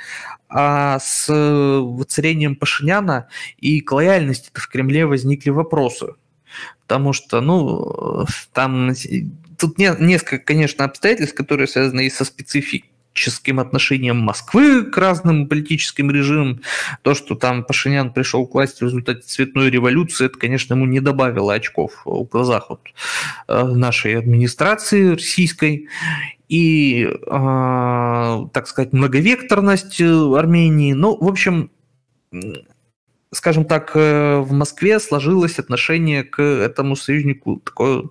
А с э, воцарением Пашиняна и к лояльности в Кремле возникли вопросы. Потому что, ну, там тут не, несколько, конечно, обстоятельств, которые связаны и со специфическим отношением Москвы к разным политическим режимам. То, что там Пашинян пришел к власти в результате цветной революции, это, конечно, ему не добавило очков в глазах вот, э, нашей администрации российской. И, э, так сказать, многовекторность Армении. Ну, в общем, скажем так, э, в Москве сложилось отношение к этому союзнику такое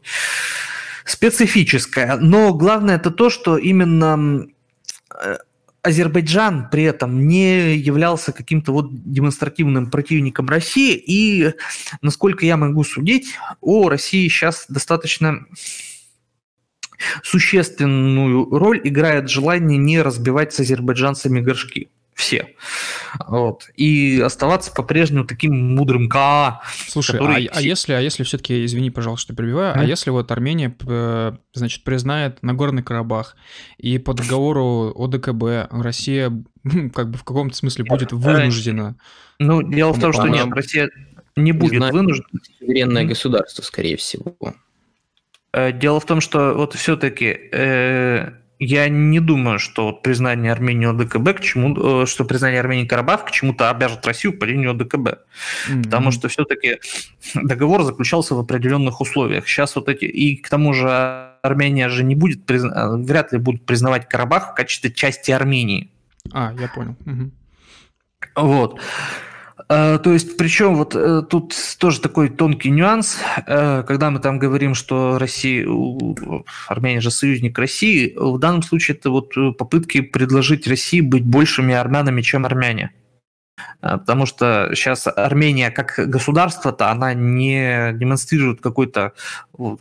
специфическая. Но главное это то, что именно э, Азербайджан при этом не являлся каким-то вот демонстративным противником России, и, насколько я могу судить, о России сейчас достаточно существенную роль играет желание не разбивать с азербайджанцами горшки все. Вот. И оставаться по-прежнему таким мудрым КА. Слушай, который... а, а если, а если все-таки, извини, пожалуйста, что перебиваю, а? а если вот Армения, значит, признает Нагорный Карабах, и по договору ОДКБ Россия как бы в каком-то смысле будет вынуждена... Ну, дело в том, что нет, Россия не будет вынуждена. Суверенное государство, скорее всего. Э, дело в том, что вот все-таки э, я не думаю, что вот признание Армении ОДКБ к чему, э, что признание Армении Карабах к чему-то обяжет Россию по линии ОДКБ. Mm-hmm. Потому что все-таки договор заключался в определенных условиях. Сейчас вот эти... И к тому же Армения же не будет, призна... вряд ли будут признавать Карабах в качестве части Армении. А, я понял. Угу. Вот. Э, то есть, причем вот э, тут тоже такой тонкий нюанс, э, когда мы там говорим, что Россия, Армения же союзник России, в данном случае это вот попытки предложить России быть большими армянами, чем армяне. А, потому что сейчас Армения как государство-то, она не демонстрирует какой-то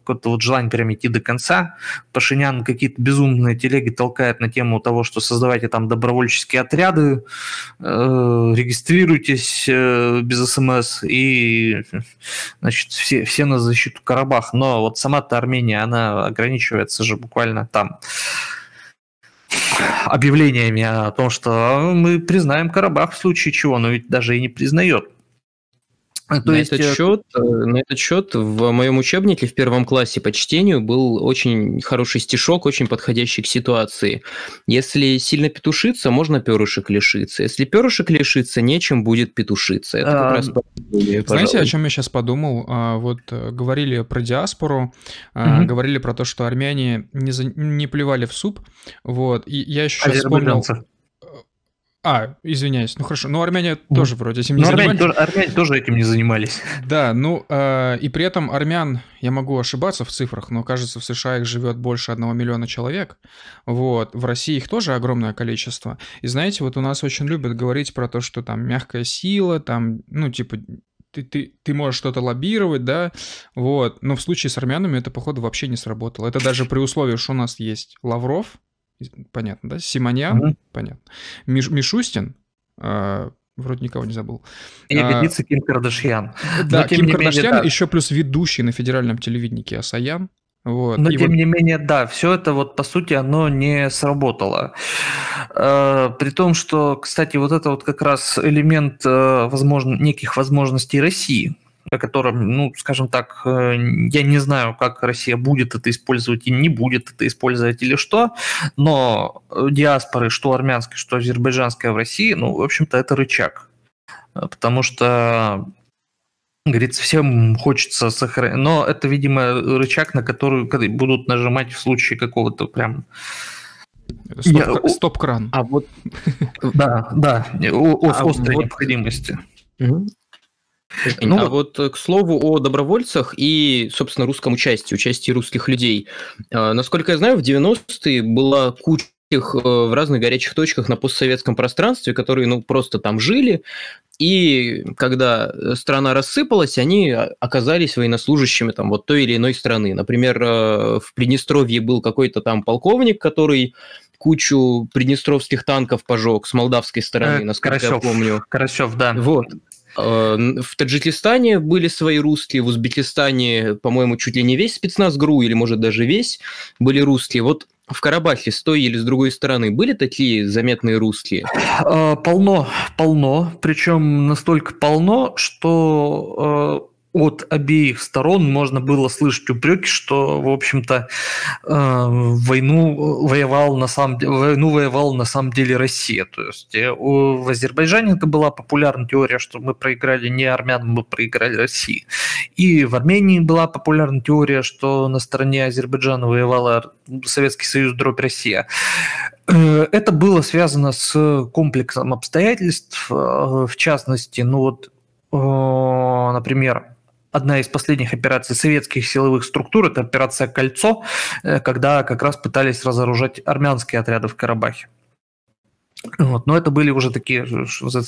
какое вот желание прям идти до конца. Пашинян какие-то безумные телеги толкает на тему того, что создавайте там добровольческие отряды, э, регистрируйтесь э, без СМС и значит, все, все на защиту Карабах. Но вот сама-то Армения, она ограничивается же буквально там объявлениями о том, что мы признаем Карабах в случае чего, но ведь даже и не признает. То на, есть... этот счет, э, на этот счет в моем учебнике в первом классе по чтению был очень хороший стишок, очень подходящий к ситуации. Если сильно петушиться, можно перышек лишиться. Если перышек лишиться, нечем будет петушиться. Это как а, раз Знаете, о чем я сейчас подумал? А, вот э, говорили про диаспору, угу. говорили про то, что армяне не, за... не плевали в суп. Вот. И я еще сейчас вспомнил... А, извиняюсь, ну хорошо, ну армяне тоже вроде этим не ну, занимались. Армяне, армяне тоже этим не занимались. Да, ну э, и при этом армян, я могу ошибаться в цифрах, но кажется, в США их живет больше одного миллиона человек. Вот, в России их тоже огромное количество. И знаете, вот у нас очень любят говорить про то, что там мягкая сила, там, ну типа ты, ты, ты можешь что-то лоббировать, да, вот, но в случае с армянами это, походу, вообще не сработало. Это даже при условии, что у нас есть Лавров, понятно, да? Симонян, угу. понятно. Миш, Мишустин, э, вроде никого не забыл. И ведется а, Ким Кардашьян. Да, Но, Ким Кардашьян, менее, да. еще плюс ведущий на федеральном телевидении Асаян. Вот. Но, и тем вот... не менее, да, все это вот, по сути, оно не сработало. Э, при том, что, кстати, вот это вот как раз элемент э, возможно, неких возможностей России – о котором, ну, скажем так, э, я не знаю, как Россия будет это использовать и не будет это использовать или что, но диаспоры, что армянской, что азербайджанская в России, ну, в общем-то, это рычаг. Потому что говорится, всем хочется сохранить. Но это, видимо, рычаг, на который будут нажимать в случае какого-то прям Стоп-кран. А вот... Да, да, о а острой необходимости. Ну, а вот э, к слову о добровольцах и, собственно, русском участии, участии русских людей. А, насколько я знаю, в 90-е была куча в разных горячих точках на постсоветском пространстве, которые, ну, просто там жили, и когда страна рассыпалась, они оказались военнослужащими там вот той или иной страны. Например, в Приднестровье был какой-то там полковник, который кучу приднестровских танков пожег с молдавской стороны, э, насколько Карасев, я помню. Карасев, да. Вот. Э, в Таджикистане были свои русские, в Узбекистане, по-моему, чуть ли не весь спецназ ГРУ, или, может, даже весь, были русские. Вот в Карабахе с той или с другой стороны были такие заметные русские? Э, полно, полно. Причем настолько полно, что от обеих сторон можно было слышать упреки, что, в общем-то, э, войну воевал на самом деле, войну воевал на самом деле Россия. То есть э, в Азербайджане это была популярная теория, что мы проиграли не армянам, мы проиграли России. И в Армении была популярная теория, что на стороне Азербайджана воевала Советский Союз, дробь Россия. Э, это было связано с комплексом обстоятельств, в частности, ну вот, например, одна из последних операций советских силовых структур, это операция «Кольцо», э, когда как раз пытались разоружать армянские отряды в Карабахе. Вот. Но это были уже такие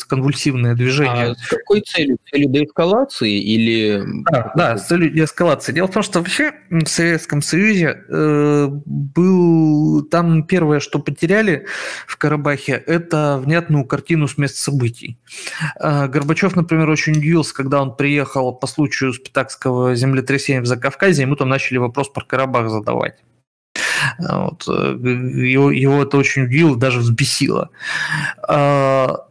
конвульсивные движения. А с какой целью? Целью деэскалации или... Да, да, с целью деэскалации. Дело в том, что вообще в Советском Союзе э, был... Там первое, что потеряли в Карабахе, это внятную картину с мест событий. Э, Горбачев, например, очень удивился, когда он приехал по случаю спитакского землетрясения в Закавказье, ему там начали вопрос про Карабах задавать. Вот. Э, его, его это очень удивило, даже взбесило. А,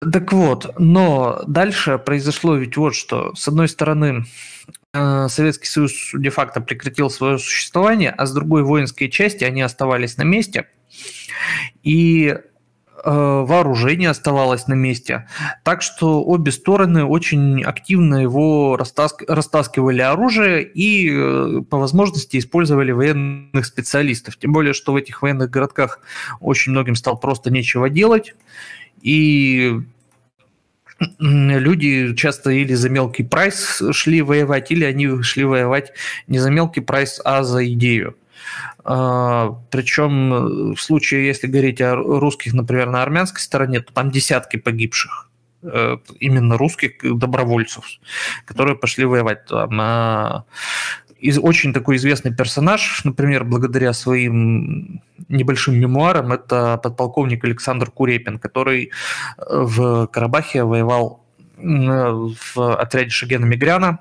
так вот, но дальше произошло ведь вот что. С одной стороны, э, Советский Союз де-факто прекратил свое существование, а с другой воинские части, они оставались на месте. И вооружение оставалось на месте. Так что обе стороны очень активно его растаск... растаскивали оружие и э, по возможности использовали военных специалистов. Тем более, что в этих военных городках очень многим стало просто нечего делать. И люди часто или за мелкий прайс шли воевать, или они шли воевать не за мелкий прайс, а за идею. А, Причем в случае, если говорить о русских, например, на армянской стороне, то там десятки погибших э, именно русских добровольцев, которые пошли воевать. Там, а, из, очень такой известный персонаж, например, благодаря своим небольшим мемуарам, это подполковник Александр Курепин, который в Карабахе воевал в отряде Шагена Мигряна.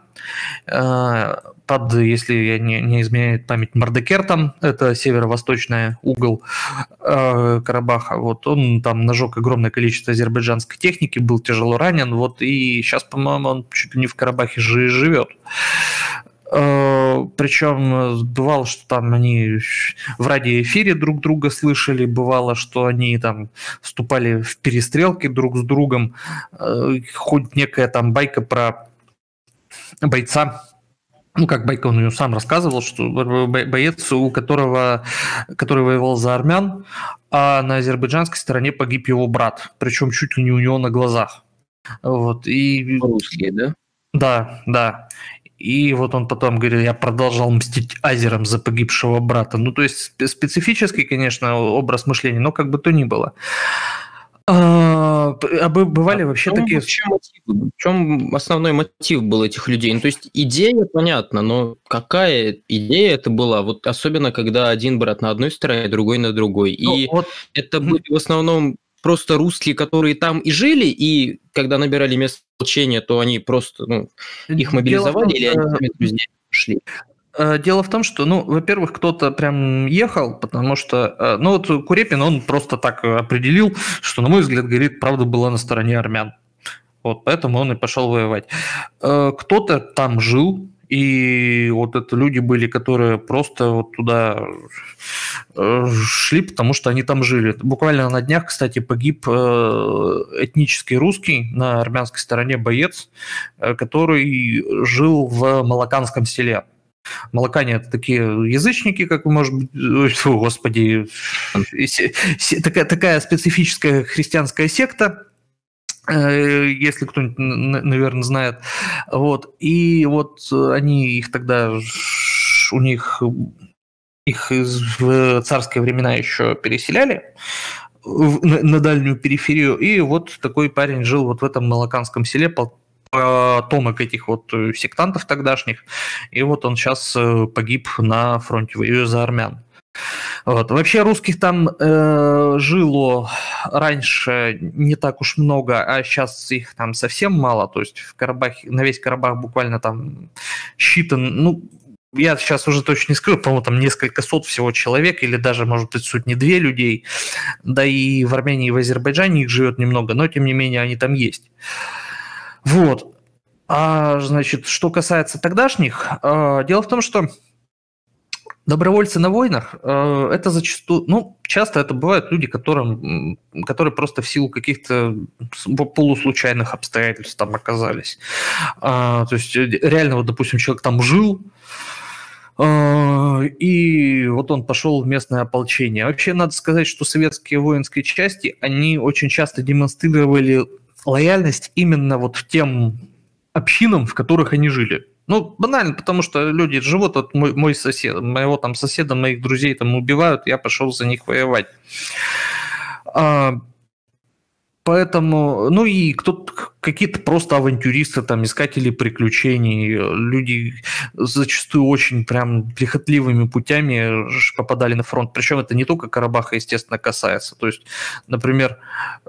Э, под, если я не, не изменяет память, Мардекертом, это северо-восточный угол э, Карабаха, вот он там нажег огромное количество азербайджанской техники, был тяжело ранен, вот и сейчас, по-моему, он чуть ли не в Карабахе живет. Э, Причем бывало, что там они в радиоэфире друг друга слышали, бывало, что они там вступали в перестрелки друг с другом. Э, хоть некая там байка про бойца, ну, как Байка, он ее сам рассказывал, что боец, у которого, который воевал за армян, а на азербайджанской стороне погиб его брат, причем чуть ли не у него на глазах. Вот, и... Русские, да? Да, да. И вот он потом говорит, я продолжал мстить азерам за погибшего брата. Ну, то есть специфический, конечно, образ мышления, но как бы то ни было. А, а бывали а вообще в чем, такие... В чем, мотив, в чем основной мотив был этих людей? Ну, то есть идея понятна, но какая идея это была? Вот особенно, когда один брат на одной стороне, другой на другой. Ну, и вот... это были в основном просто русские, которые там и жили, и когда набирали место получения, то они просто, ну, их мобилизовали, или они сами друзья шли? Э, дело в том, что, ну, во-первых, кто-то прям ехал, потому что, э, ну, вот Курепин, он просто так определил, что, на мой взгляд, говорит, правда была на стороне армян. Вот, поэтому он и пошел воевать. Э, кто-то там жил, и вот это люди были, которые просто вот туда э, шли, потому что они там жили. Буквально на днях, кстати, погиб э, этнический русский на армянской стороне боец, э, который жил в Малаканском селе. Молокане это такие язычники, как вы, может быть, фу, господи, такая, такая специфическая христианская секта, если кто-нибудь, наверное, знает. Вот. И вот они их тогда, у них их в царские времена еще переселяли на, на дальнюю периферию, и вот такой парень жил вот в этом Малаканском селе, потомок этих вот сектантов тогдашних, и вот он сейчас э, погиб на фронте, воюя за армян. Вот. Вообще русских там э, жило раньше не так уж много, а сейчас их там совсем мало. То есть в Карабахе, на весь Карабах буквально там считан, ну, я сейчас уже точно не скажу, по-моему, там несколько сот всего человек, или даже, может быть, сотни-две людей. Да и в Армении и в Азербайджане их живет немного, но, тем не менее, они там есть. Вот. А, значит, что касается тогдашних, э, дело в том, что добровольцы на войнах, э, это зачастую, ну, часто это бывают люди, которым, которые просто в силу каких-то полуслучайных обстоятельств там оказались. А, то есть э, реально, вот, допустим, человек там жил, а, и вот он пошел в местное ополчение. Вообще надо сказать, что советские воинские части, они очень часто демонстрировали лояльность именно вот тем общинам, в которых они жили. Ну, банально, потому что люди живут, вот мой, мой сосед, моего там соседа, моих друзей там убивают, я пошел за них воевать. А, Поэтому, ну и кто-то, какие-то просто авантюристы, там, искатели приключений, люди зачастую очень прям прихотливыми путями попадали на фронт. Причем это не только Карабаха, естественно, касается. То есть, например,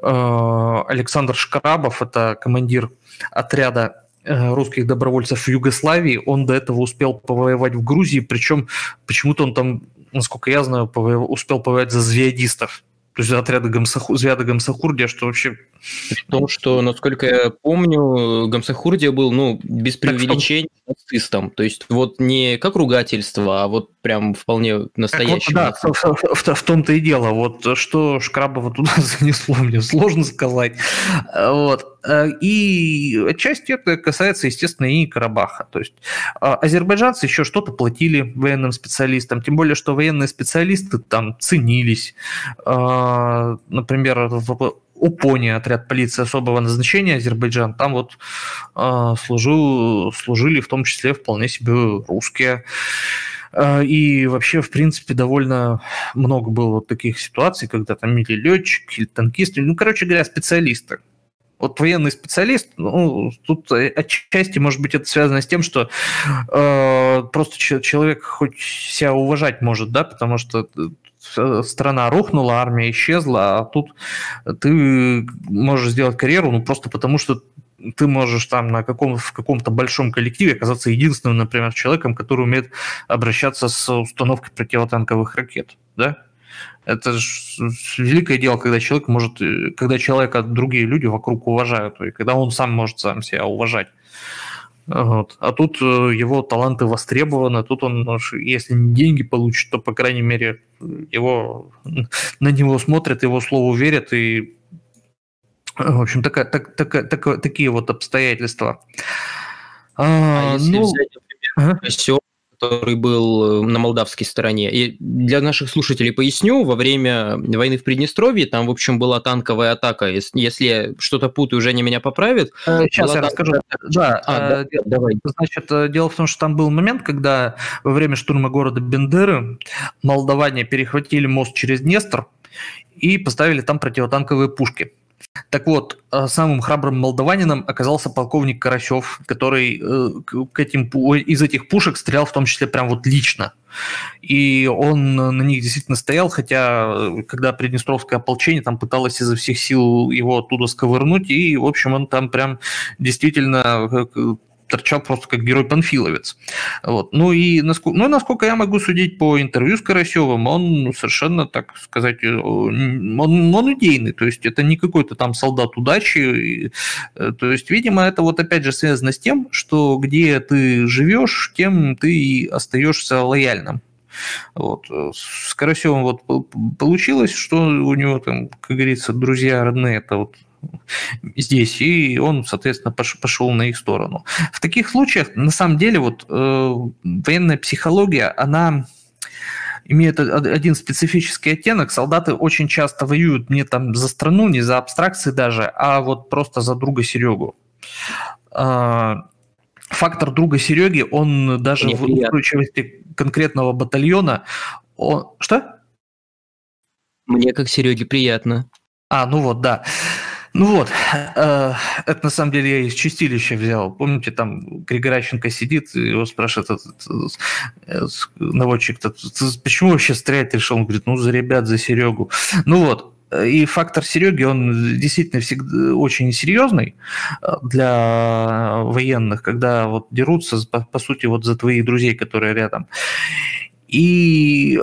э, Александр Шкрабов, это командир отряда русских добровольцев в Югославии, он до этого успел повоевать в Грузии, причем почему-то он там, насколько я знаю, успел повоевать за звиадистов то есть отряда Гамсаху, Звяда Гамсахурдия, что вообще... В том, что, насколько я помню, Гамсахурдия был, ну, без преувеличения нацистом. То есть вот не как ругательство, а вот прям вполне настоящий. Вот, да, в, в, в том-то и дело. Вот что Шкрабова туда занесло, мне сложно сказать. Вот. И отчасти это касается, естественно, и Карабаха. То есть а, азербайджанцы еще что-то платили военным специалистам, тем более, что военные специалисты там ценились. А, например, в УПОНИ, отряд полиции особого назначения Азербайджан, там вот э, служил, служили в том числе вполне себе русские. И вообще, в принципе, довольно много было вот таких ситуаций, когда там или летчик, или танкист, ну, короче говоря, специалисты вот военный специалист, ну, тут отчасти, может быть, это связано с тем, что э, просто человек хоть себя уважать может, да, потому что э, страна рухнула, армия исчезла, а тут ты можешь сделать карьеру, ну, просто потому что ты можешь там на каком, в каком-то большом коллективе оказаться единственным, например, человеком, который умеет обращаться с установкой противотанковых ракет, да? Это же великое дело, когда человек может, э, когда человека другие люди вокруг уважают, и когда он сам может сам себя уважать. Вот. А тут э, его таланты востребованы, тут он, если не деньги получит, то, по крайней мере, его, на него смотрят, его слову верят, и, в общем, такая, так, так, так, такие вот обстоятельства. А, а если ну, взять, например, ага который был э, на молдавской стороне. И для наших слушателей поясню, во время войны в Приднестровье там, в общем, была танковая атака. Если я что-то путаю, Женя меня поправит. Сейчас была я расскажу. Да, а, да, давай. Значит, э, дело в том, что там был момент, когда во время штурма города Бендеры молдаване перехватили мост через Днестр и поставили там противотанковые пушки. Так вот, э, самым храбрым молдаванином оказался полковник Карасев, который э, к этим, из этих пушек стрелял в том числе прям вот лично. И он на них действительно стоял, хотя э, когда Приднестровское ополчение там пыталось изо всех сил его оттуда сковырнуть, и, в общем, он там прям действительно торчал просто как герой-панфиловец. Вот. Ну и насколько, ну, насколько я могу судить по интервью с Карасевым, он совершенно, так сказать, э, он, он идейный, то есть это не какой-то там солдат удачи, э, то есть, видимо, это вот опять же связано с тем, что где ты живешь, тем ты и остаешься лояльным. Вот. С Карасевым вот получилось, что у него там, как говорится, друзья родные, это вот здесь, и он, соответственно, пошел на их сторону. В таких случаях, на самом деле, вот э, военная психология, она имеет один специфический оттенок. Солдаты очень часто воюют не там за страну, не за абстракции даже, а вот просто за друга Серегу. А, фактор друга Сереги, он даже в устойчивости конкретного батальона, Он... Что? Мне как Сереге приятно. А, ну вот, да. Ну вот, э, это на самом деле я из чистилища взял. Помните, там Григоращенко сидит, его спрашивает этот, этот наводчик, почему вообще стрелять решил? Он говорит, ну, за ребят, за Серегу. Ну вот, и фактор Сереги, он действительно всегда очень серьезный э, для военных, когда вот дерутся, по сути, вот за твоих друзей, которые рядом. И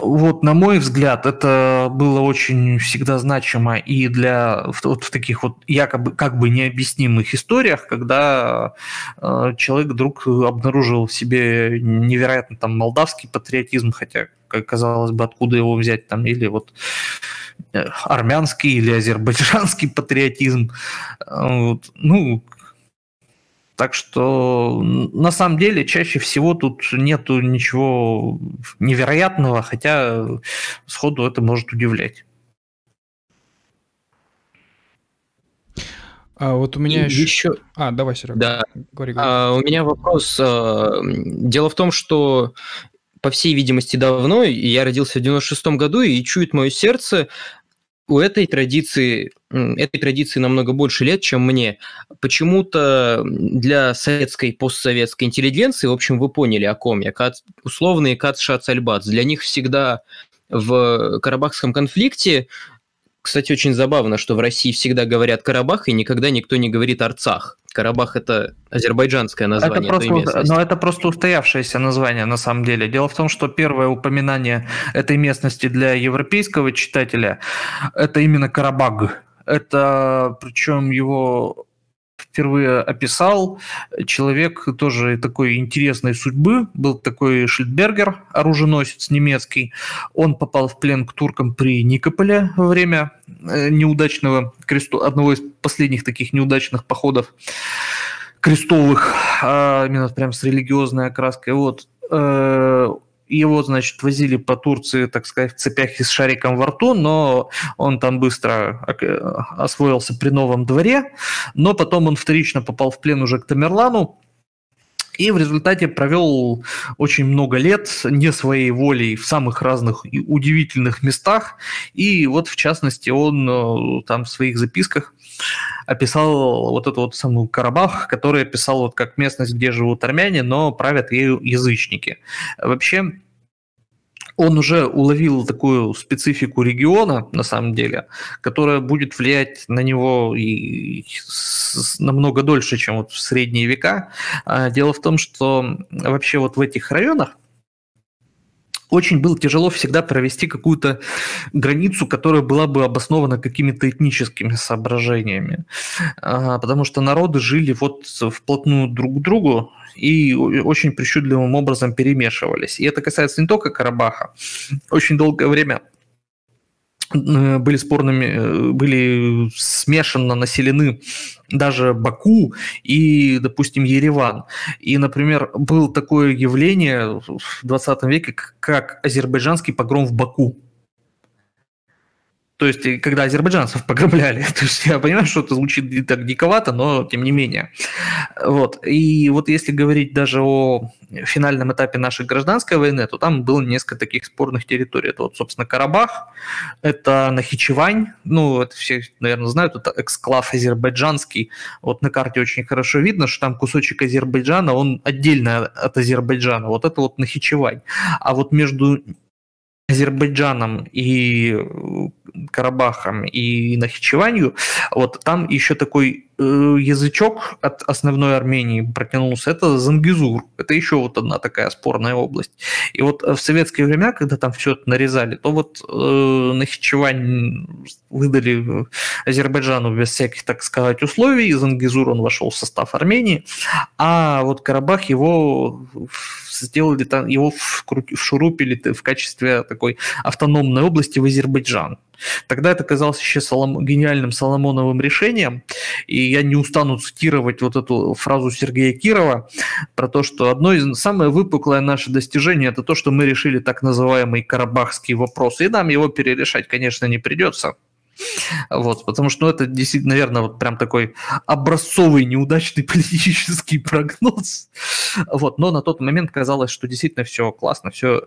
вот, на мой взгляд, это было очень всегда значимо и для вот в таких вот якобы как бы необъяснимых историях, когда э, человек вдруг обнаружил в себе невероятно там молдавский патриотизм, хотя казалось бы, откуда его взять там, или вот э, армянский или азербайджанский патриотизм. Вот. Ну, так что на самом деле чаще всего тут нету ничего невероятного, хотя сходу это может удивлять. А вот у меня еще... еще... А, давай, Серега. Да. Говори, говори. А, у меня вопрос. А, дело в том, что по всей видимости, давно, я родился в 96-м году, и чует мое сердце, у этой традиции, этой традиции намного больше лет, чем мне. Почему-то для советской, постсоветской интеллигенции, в общем, вы поняли, о ком я, Кат, условные Кат-Шац-Альбац. Для них всегда в Карабахском конфликте кстати, очень забавно, что в России всегда говорят Карабах, и никогда никто не говорит Арцах. Карабах это азербайджанское название это просто, Но это просто устоявшееся название на самом деле. Дело в том, что первое упоминание этой местности для европейского читателя это именно Карабаг. Это причем его впервые описал человек тоже такой интересной судьбы. Был такой Шильдбергер, оруженосец немецкий. Он попал в плен к туркам при Никополе во время э, неудачного кресту, одного из последних таких неудачных походов крестовых, а именно прям с религиозной окраской. Вот э, его, значит, возили по Турции, так сказать, в цепях и с шариком во рту, но он там быстро освоился при новом дворе, но потом он вторично попал в плен уже к Тамерлану, и в результате провел очень много лет не своей волей в самых разных и удивительных местах. И вот, в частности, он э, там в своих записках описал вот эту вот самую Карабах, который описал вот как местность, где живут армяне, но правят ею язычники. Вообще, он уже уловил такую специфику региона, на самом деле, которая будет влиять на него и намного дольше, чем вот в средние века. А, дело в том, что вообще вот в этих районах очень было тяжело всегда провести какую-то границу, которая была бы обоснована какими-то этническими соображениями, а, потому что народы жили вот вплотную друг к другу и очень причудливым образом перемешивались. И это касается не только Карабаха. Очень долгое время были спорными, э, были смешанно населены даже Баку и, допустим, Ереван. И, например, было такое явление в 20 веке, как азербайджанский погром в Баку. То есть, когда азербайджанцев пограбляли. То есть, я понимаю, что это звучит так диковато, но тем не менее. Вот. И вот если говорить даже о финальном этапе нашей гражданской войны, то там было несколько таких спорных территорий. Это вот, собственно, Карабах, это Нахичевань, ну, это все, наверное, знают, это эксклав азербайджанский. Вот на карте очень хорошо видно, что там кусочек Азербайджана, он отдельно от Азербайджана. Вот это вот Нахичевань. А вот между Азербайджаном и Карабахом и Нахичеванью, вот там еще такой э, язычок от основной Армении протянулся, это Зангизур, это еще вот одна такая спорная область. И вот в советские времена, когда там все это нарезали, то вот э, Нахичевань выдали Азербайджану без всяких, так сказать, условий, и Зангизур он вошел в состав Армении, а вот Карабах его сделали, его вшурупили в качестве такой автономной области в Азербайджан. Тогда это казалось еще Солом... гениальным Соломоновым решением, и я не устану цитировать вот эту фразу Сергея Кирова про то, что одно из самое выпуклое наше достижение это то, что мы решили так называемый карабахский вопрос, и нам его перерешать, конечно, не придется. Вот, потому что ну, это действительно, наверное, вот прям такой образцовый неудачный политический прогноз. Вот, но на тот момент казалось, что действительно все классно, все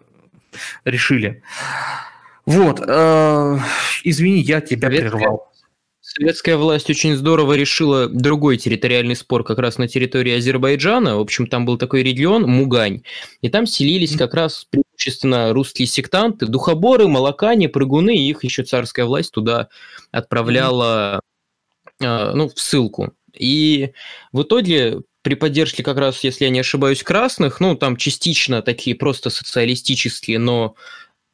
решили. Вот, э, извини, я тебя Советская, прервал. Советская власть очень здорово решила другой территориальный спор как раз на территории Азербайджана. В общем, там был такой регион Мугань, и там селились как раз преимущественно русские сектанты, духоборы, молокане, прыгуны, и их еще царская власть туда отправляла э, ну, в ссылку. И в итоге при поддержке как раз, если я не ошибаюсь, красных, ну, там частично такие просто социалистические, но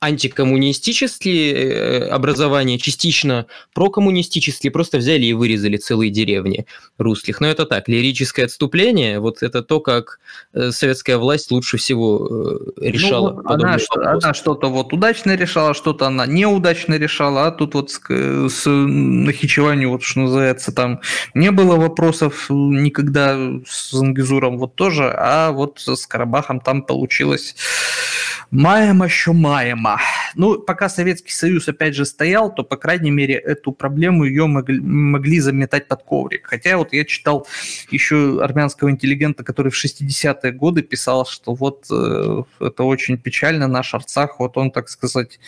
антикоммунистические э, образования, частично прокоммунистические, просто взяли и вырезали целые деревни русских. Но это так, лирическое отступление, вот это то, как э, советская власть лучше всего э, решала. Ну, она, она что-то вот удачно решала, что-то она неудачно решала, а тут вот с, с Нахичеванием, вот что называется, там не было вопросов никогда с Зангизуром вот тоже, а вот с Карабахом там получилось маемо, еще маемо. Ну, пока Советский Союз, опять же, стоял, то, по крайней мере, эту проблему ее могли, могли заметать под коврик. Хотя вот я читал еще армянского интеллигента, который в 60-е годы писал, что вот э, это очень печально, наш Арцах, вот он, так сказать,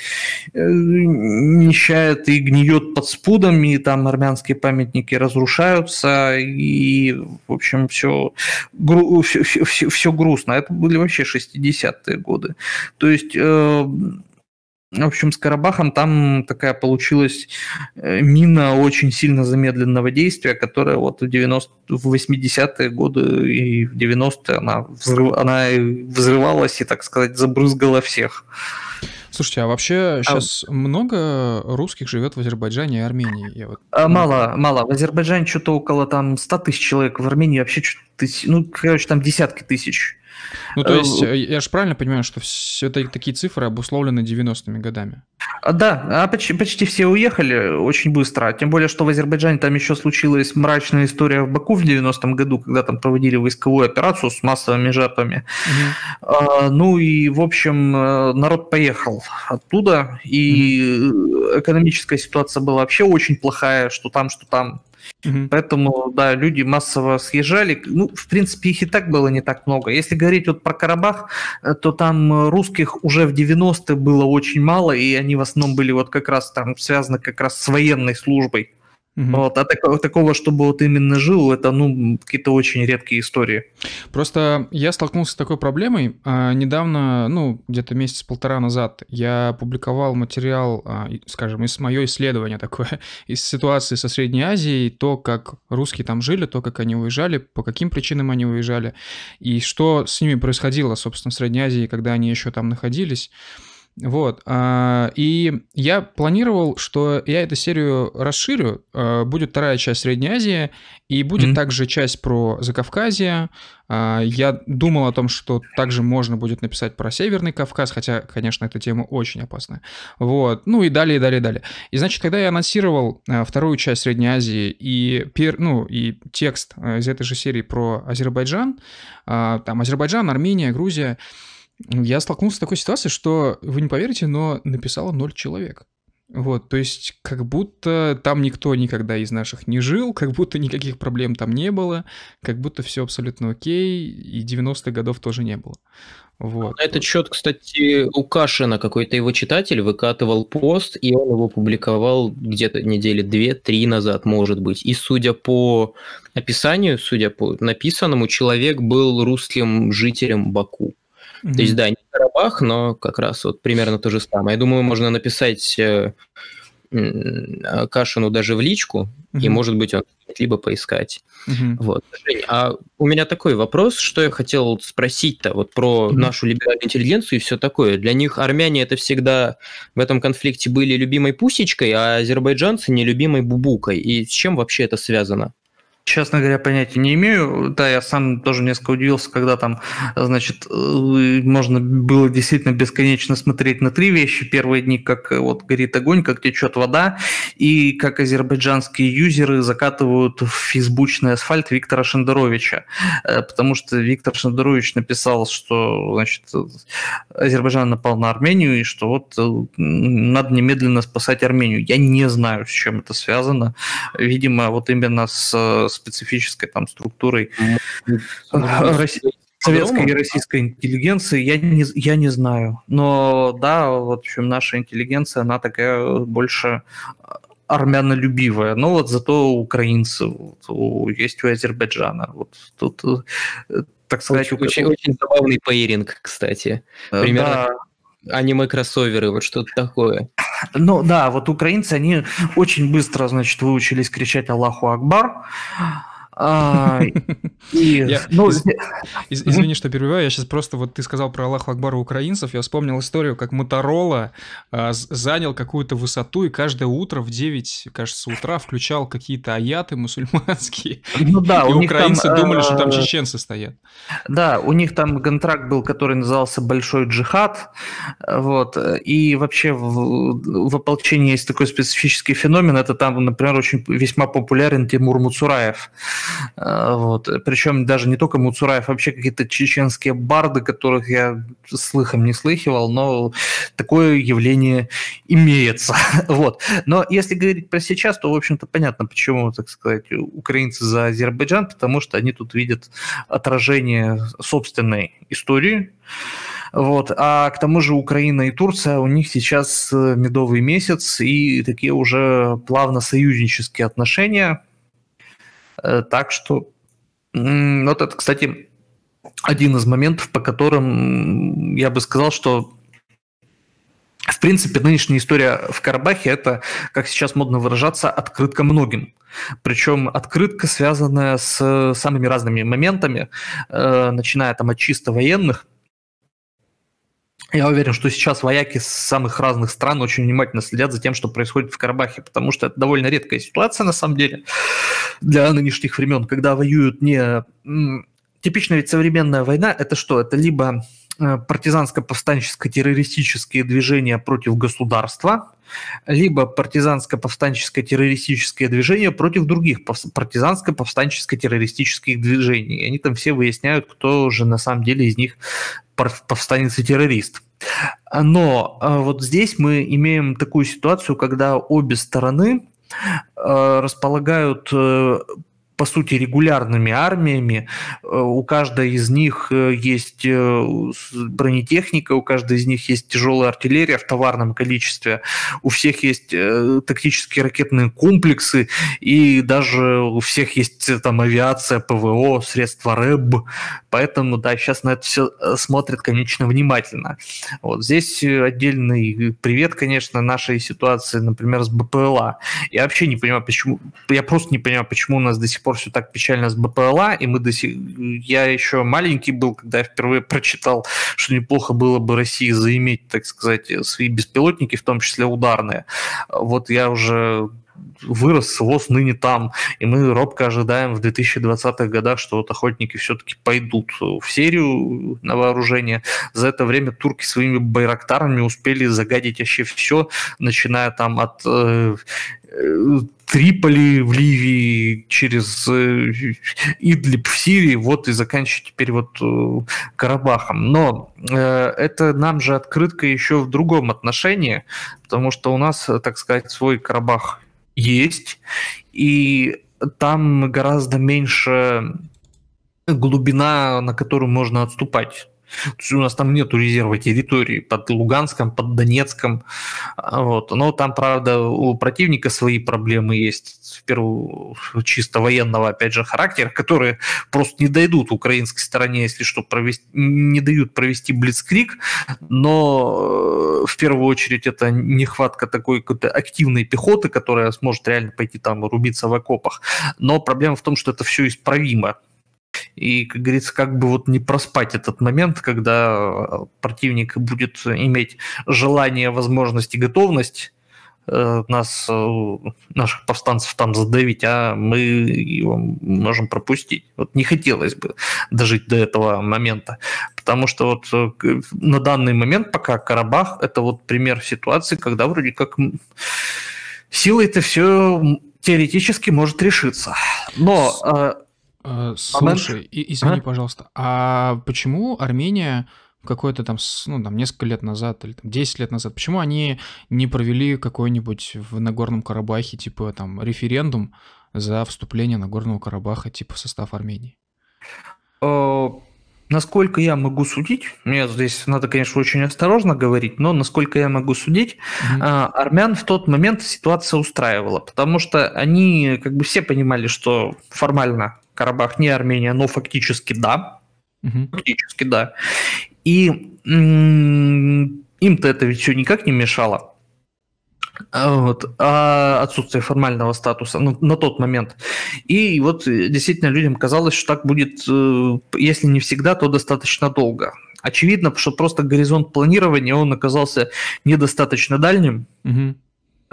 э, нищает и гниет под спудом, и там армянские памятники разрушаются, и, в общем, все, гру, все, все, все грустно. Это были вообще 60-е годы. То есть э, в общем, с Карабахом там такая получилась э, мина очень сильно замедленного действия, которая вот в, 90, в 80-е годы и в 90-е она, взрыв, она взрывалась и, так сказать, забрызгала всех. Слушайте, а вообще а... сейчас много русских живет в Азербайджане и Армении? Я вот... а, мало, мало. В Азербайджане что-то около там 100 тысяч человек, в Армении вообще что-то тысяч, ну, короче, там десятки тысяч. Ну, то есть, э, я же правильно понимаю, что все это, такие цифры обусловлены 90-ми годами? А, да, а почти, почти все уехали очень быстро. Тем более, что в Азербайджане там еще случилась мрачная история в Баку в 90-м году, когда там проводили войсковую операцию с массовыми жертвами. Угу. А, ну и, в общем, э, народ поехал оттуда, и угу. экономическая ситуация была вообще очень плохая, что там, что там. Угу. Поэтому, да, люди массово съезжали. Ну, в принципе, их и так было не так много. Если говорить вот про Карабах, э, то там русских уже в 90-е было очень мало, и они в основном были вот как раз там связаны как раз с военной службой. Угу. Вот, а такого, такого, чтобы вот именно жил, это, ну, какие-то очень редкие истории. Просто я столкнулся с такой проблемой. А, недавно, ну, где-то месяц-полтора назад, я публиковал материал, а, скажем, из моего исследования такое, из ситуации со Средней Азией, то, как русские там жили, то, как они уезжали, по каким причинам они уезжали, и что с ними происходило, собственно, в Средней Азии, когда они еще там находились. Вот. А, и я планировал, что я эту серию расширю. А, будет вторая часть Средней Азии, и будет mm-hmm. также часть про Закавказье. А, я думал о том, что также можно будет написать про Северный Кавказ, хотя, конечно, эта тема очень опасная. Вот. Ну и далее, и далее, и далее. И, значит, когда я анонсировал вторую часть Средней Азии и, пер, ну, и текст из этой же серии про Азербайджан, там Азербайджан, Армения, Грузия, я столкнулся с такой ситуацией, что, вы не поверите, но написало ноль человек. Вот, то есть как будто там никто никогда из наших не жил, как будто никаких проблем там не было, как будто все абсолютно окей, и 90-х годов тоже не было. Вот. На этот счет, кстати, у Кашина какой-то его читатель выкатывал пост, и он его публиковал где-то недели две-три назад, может быть. И судя по описанию, судя по написанному, человек был русским жителем Баку. Mm-hmm. То есть, да, не Карабах, но как раз вот примерно то же самое. Я думаю, можно написать э, Кашину даже в личку, mm-hmm. и, может быть, он либо поискать. Mm-hmm. Вот. Жень, а у меня такой вопрос, что я хотел спросить-то вот про mm-hmm. нашу либеральную интеллигенцию и все такое. Для них армяне это всегда в этом конфликте были любимой пусечкой, а азербайджанцы нелюбимой бубукой. И с чем вообще это связано? Честно говоря, понятия не имею. Да, я сам тоже несколько удивился, когда там, значит, э, можно было действительно бесконечно смотреть на три вещи. Первые дни, как э, вот горит огонь, как течет вода, и как азербайджанские юзеры закатывают в фейсбучный асфальт Виктора Шендеровича. Э, потому что Виктор Шендерович написал, что, значит, Азербайджан напал на Армению, и что вот надо немедленно спасать Армению. Я не знаю, с чем это связано. Видимо, вот именно с специфической там структурой. советской и российской интеллигенции, я не, я не знаю. Но да, вот, в общем, наша интеллигенция, она такая больше армянолюбивая. Но вот зато украинцы вот, есть у Азербайджана. Вот тут, э, так сказать... Очень, очень, очень забавный пейринг, кстати. Э, Примерно да. Аниме-кроссоверы, вот что-то такое. Ну да, вот украинцы, они очень быстро, значит, выучились кричать Аллаху Акбар, извини, что перебиваю, я сейчас просто, вот ты сказал про Аллаху Акбара украинцев, я вспомнил историю, как Моторола а, занял какую-то высоту и каждое утро в 9, кажется, утра включал какие-то аяты мусульманские. Ну да, и украинцы думали, что там э, чеченцы стоят. Да, у них там контракт был, который назывался «Большой джихад», вот, и вообще в, в ополчении есть такой специфический феномен, это там, например, очень весьма популярен Тимур Муцураев, вот. Причем даже не только Муцураев, вообще какие-то чеченские барды, которых я слыхом не слыхивал, но такое явление имеется. вот. Но если говорить про сейчас, то, в общем-то, понятно, почему, так сказать, украинцы за Азербайджан, потому что они тут видят отражение собственной истории, вот. А к тому же Украина и Турция, у них сейчас медовый месяц и такие уже плавно союзнические отношения. Э, так что, вот это, кстати, один из моментов, по которым я бы сказал, что в принципе, нынешняя история в Карабахе – это, как сейчас модно выражаться, открытка многим. Причем открытка, связанная с самыми разными моментами, э, начиная там от чисто военных, я уверен, что сейчас вояки с самых разных стран очень внимательно следят за тем, что происходит в Карабахе, потому что это довольно редкая ситуация на самом деле для нынешних времен, когда воюют не... Типичная ведь современная война – это что? Это либо э, партизанско-повстанческо-террористические движения против государства, либо партизанско-повстанческое террористическое движение против других партизанско-повстанческо-террористических движений. Они там все выясняют, кто же на самом деле из них повстанец и террорист. Но э, вот здесь мы имеем такую ситуацию, когда обе стороны э, располагают э, по сути, регулярными армиями. Э, у каждой из них э, есть э, бронетехника, у каждой из них есть тяжелая артиллерия в товарном количестве, у всех есть тактические ракетные комплексы, и даже у всех есть там авиация, ПВО, средства РЭБ. Поэтому, да, сейчас на это все смотрят, конечно, внимательно. Вот здесь отдельный привет, конечно, нашей ситуации, например, с БПЛА. Я вообще не понимаю, почему, я просто не понимаю, почему у нас до сих пор пор все так печально с БПЛА, и мы до сих... я еще маленький был, когда я впервые прочитал, что неплохо было бы России заиметь, так сказать, свои беспилотники, в том числе ударные. Вот я уже вырос, ВОЗ ныне там, и мы робко ожидаем в 2020-х годах, что вот охотники все-таки пойдут в серию на вооружение. За это время турки своими байрактарами успели загадить вообще все, начиная там от э, Триполи в Ливии, через э, Идлиб в Сирии, вот и заканчивать теперь вот э, Карабахом. Но э, это нам же открытка еще в другом отношении, потому что у нас, так сказать, свой Карабах есть, и там гораздо меньше глубина, на которую можно отступать. То есть у нас там нету резерва территории под Луганском, под Донецком. А, вот. Но там, правда, у противника свои проблемы есть, в первую чисто военного, опять же, характера, которые просто не дойдут украинской стороне, если что, провести, не дают провести блицкрик, но э, в первую очередь это нехватка такой какой-то активной пехоты, которая сможет реально пойти там рубиться в окопах. Но проблема в том, что это все исправимо. И, как говорится, как бы вот не проспать этот момент, когда противник будет иметь желание, возможность и готовность э, нас, э, наших повстанцев там задавить, а мы его можем пропустить. Вот не хотелось бы дожить до этого момента, потому что вот э, на данный момент пока Карабах это вот пример ситуации, когда вроде как силой это все теоретически может решиться. Но Э, слушай, и, извини, а? пожалуйста, а почему Армения какое-то там, ну, там, несколько лет назад или там 10 лет назад, почему они не провели какой-нибудь в Нагорном Карабахе, типа, там, референдум за вступление Нагорного Карабаха, типа, в состав Армении? Э, насколько я могу судить, мне здесь надо, конечно, очень осторожно говорить, но насколько я могу судить, mm-hmm. армян в тот момент ситуация устраивала, потому что они как бы все понимали, что формально Карабах не Армения, но фактически да, mm-hmm. фактически да, и м- им-то это ведь все никак не мешало. А, вот, а отсутствие формального статуса ну, на тот момент. И вот э, действительно людям казалось, что так будет, э, если не всегда, то достаточно долго. Очевидно, что просто горизонт планирования, он оказался недостаточно дальним, угу.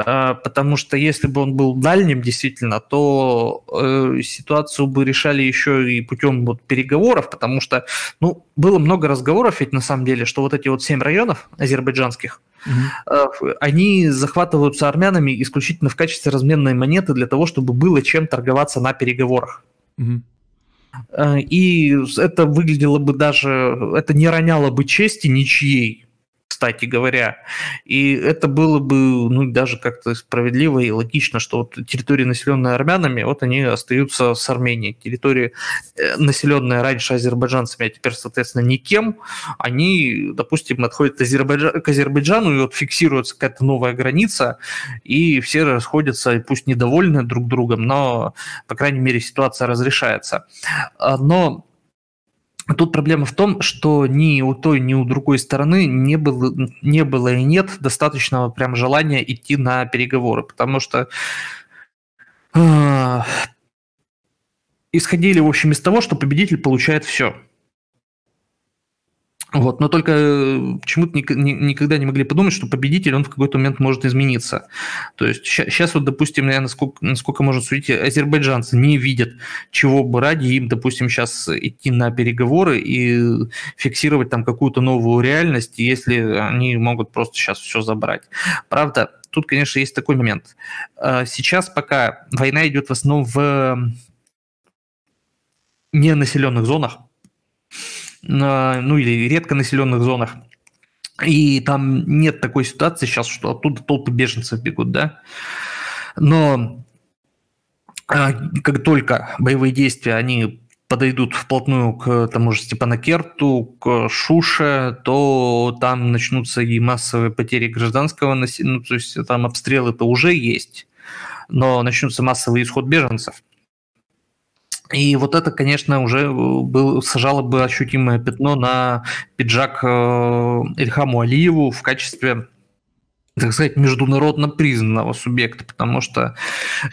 Потому что если бы он был дальним действительно, то э, ситуацию бы решали еще и путем вот переговоров, потому что ну, было много разговоров ведь на самом деле, что вот эти вот семь районов азербайджанских, угу. они захватываются армянами исключительно в качестве разменной монеты для того, чтобы было чем торговаться на переговорах. Угу. И это выглядело бы даже, это не роняло бы чести ничьей, кстати говоря. И это было бы ну, даже как-то справедливо и логично, что вот территории, населенные армянами, вот они остаются с Арменией. Территории, э, населенные раньше азербайджанцами, а теперь, соответственно, никем, они, допустим, отходят к Азербайджану, и вот фиксируется какая-то новая граница, и все расходятся, пусть недовольны друг другом, но, по крайней мере, ситуация разрешается. А, но Тут проблема в том, что ни у той, ни у другой стороны не было, не было и нет достаточного прям желания идти на переговоры, потому что э, исходили, в общем, из того, что победитель получает все. Вот, но только э, почему-то никогда не могли подумать, что победитель, он в какой-то момент может измениться. То есть сейчас вот, допустим, я насколько, насколько можно судить, азербайджанцы не видят, чего бы ради им, допустим, сейчас идти на переговоры и фиксировать там какую-то новую реальность, если они могут просто сейчас все забрать. Правда, тут, конечно, есть такой момент. А сейчас пока война идет в основном в ненаселенных зонах, ну или редко населенных зонах. И там нет такой ситуации сейчас, что оттуда толпы беженцев бегут, да. Но а, как только боевые действия, они подойдут вплотную к тому же Степанакерту, к Шуше, то там начнутся и массовые потери гражданского населения, ну, то есть там обстрелы-то уже есть, но начнутся массовый исход беженцев. И вот это, конечно, уже э, был, сажало бы ощутимое пятно на пиджак э, Ильхаму Алиеву в качестве так сказать, международно признанного субъекта, потому что,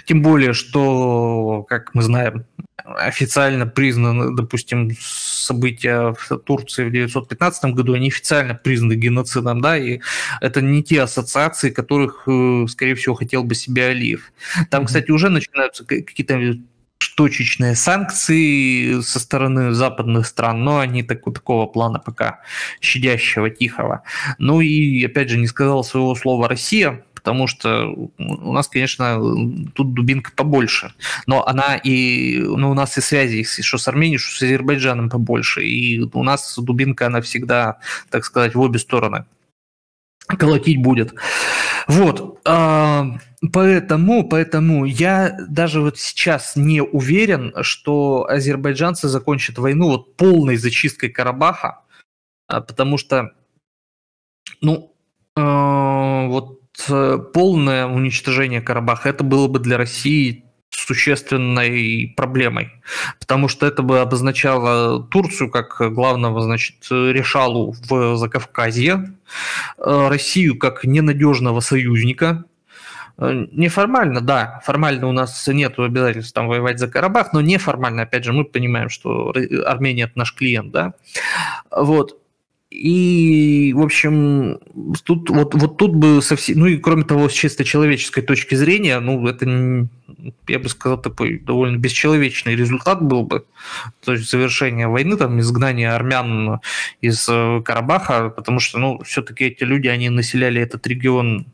тем более, что, как мы знаем, официально признаны, допустим, события в Турции в 1915 году, они официально признаны геноцидом, да, и это не те ассоциации, которых, э, скорее всего, хотел бы себе Алиев. Там, кстати, уже начинаются какие-то точечные санкции со стороны западных стран, но они так, такого плана пока щадящего, тихого. Ну и, опять же, не сказал своего слова Россия, потому что у нас, конечно, тут дубинка побольше. Но она и, ну, у нас и связи, что с Арменией, что с Азербайджаном побольше. И у нас дубинка, она всегда, так сказать, в обе стороны колотить будет. Вот, а, поэтому, поэтому я даже вот сейчас не уверен, что азербайджанцы закончат войну вот полной зачисткой Карабаха, а, потому что, ну, а, вот э, полное уничтожение Карабаха, это было бы для России существенной проблемой, потому что это бы обозначало Турцию как главного, значит, решалу в Закавказье, э, Россию как ненадежного союзника, э, Неформально, да, формально у нас нет обязательств там воевать за Карабах, но неформально, опять же, мы понимаем, что Армения это наш клиент, да. Вот. И, в общем, тут, вот, вот тут бы совсем... Ну и кроме того, с чисто человеческой точки зрения, ну, это, я бы сказал, такой довольно бесчеловечный результат был бы. То есть завершение войны, там, изгнание армян из э, Карабаха, потому что, ну, все-таки эти люди, они населяли этот регион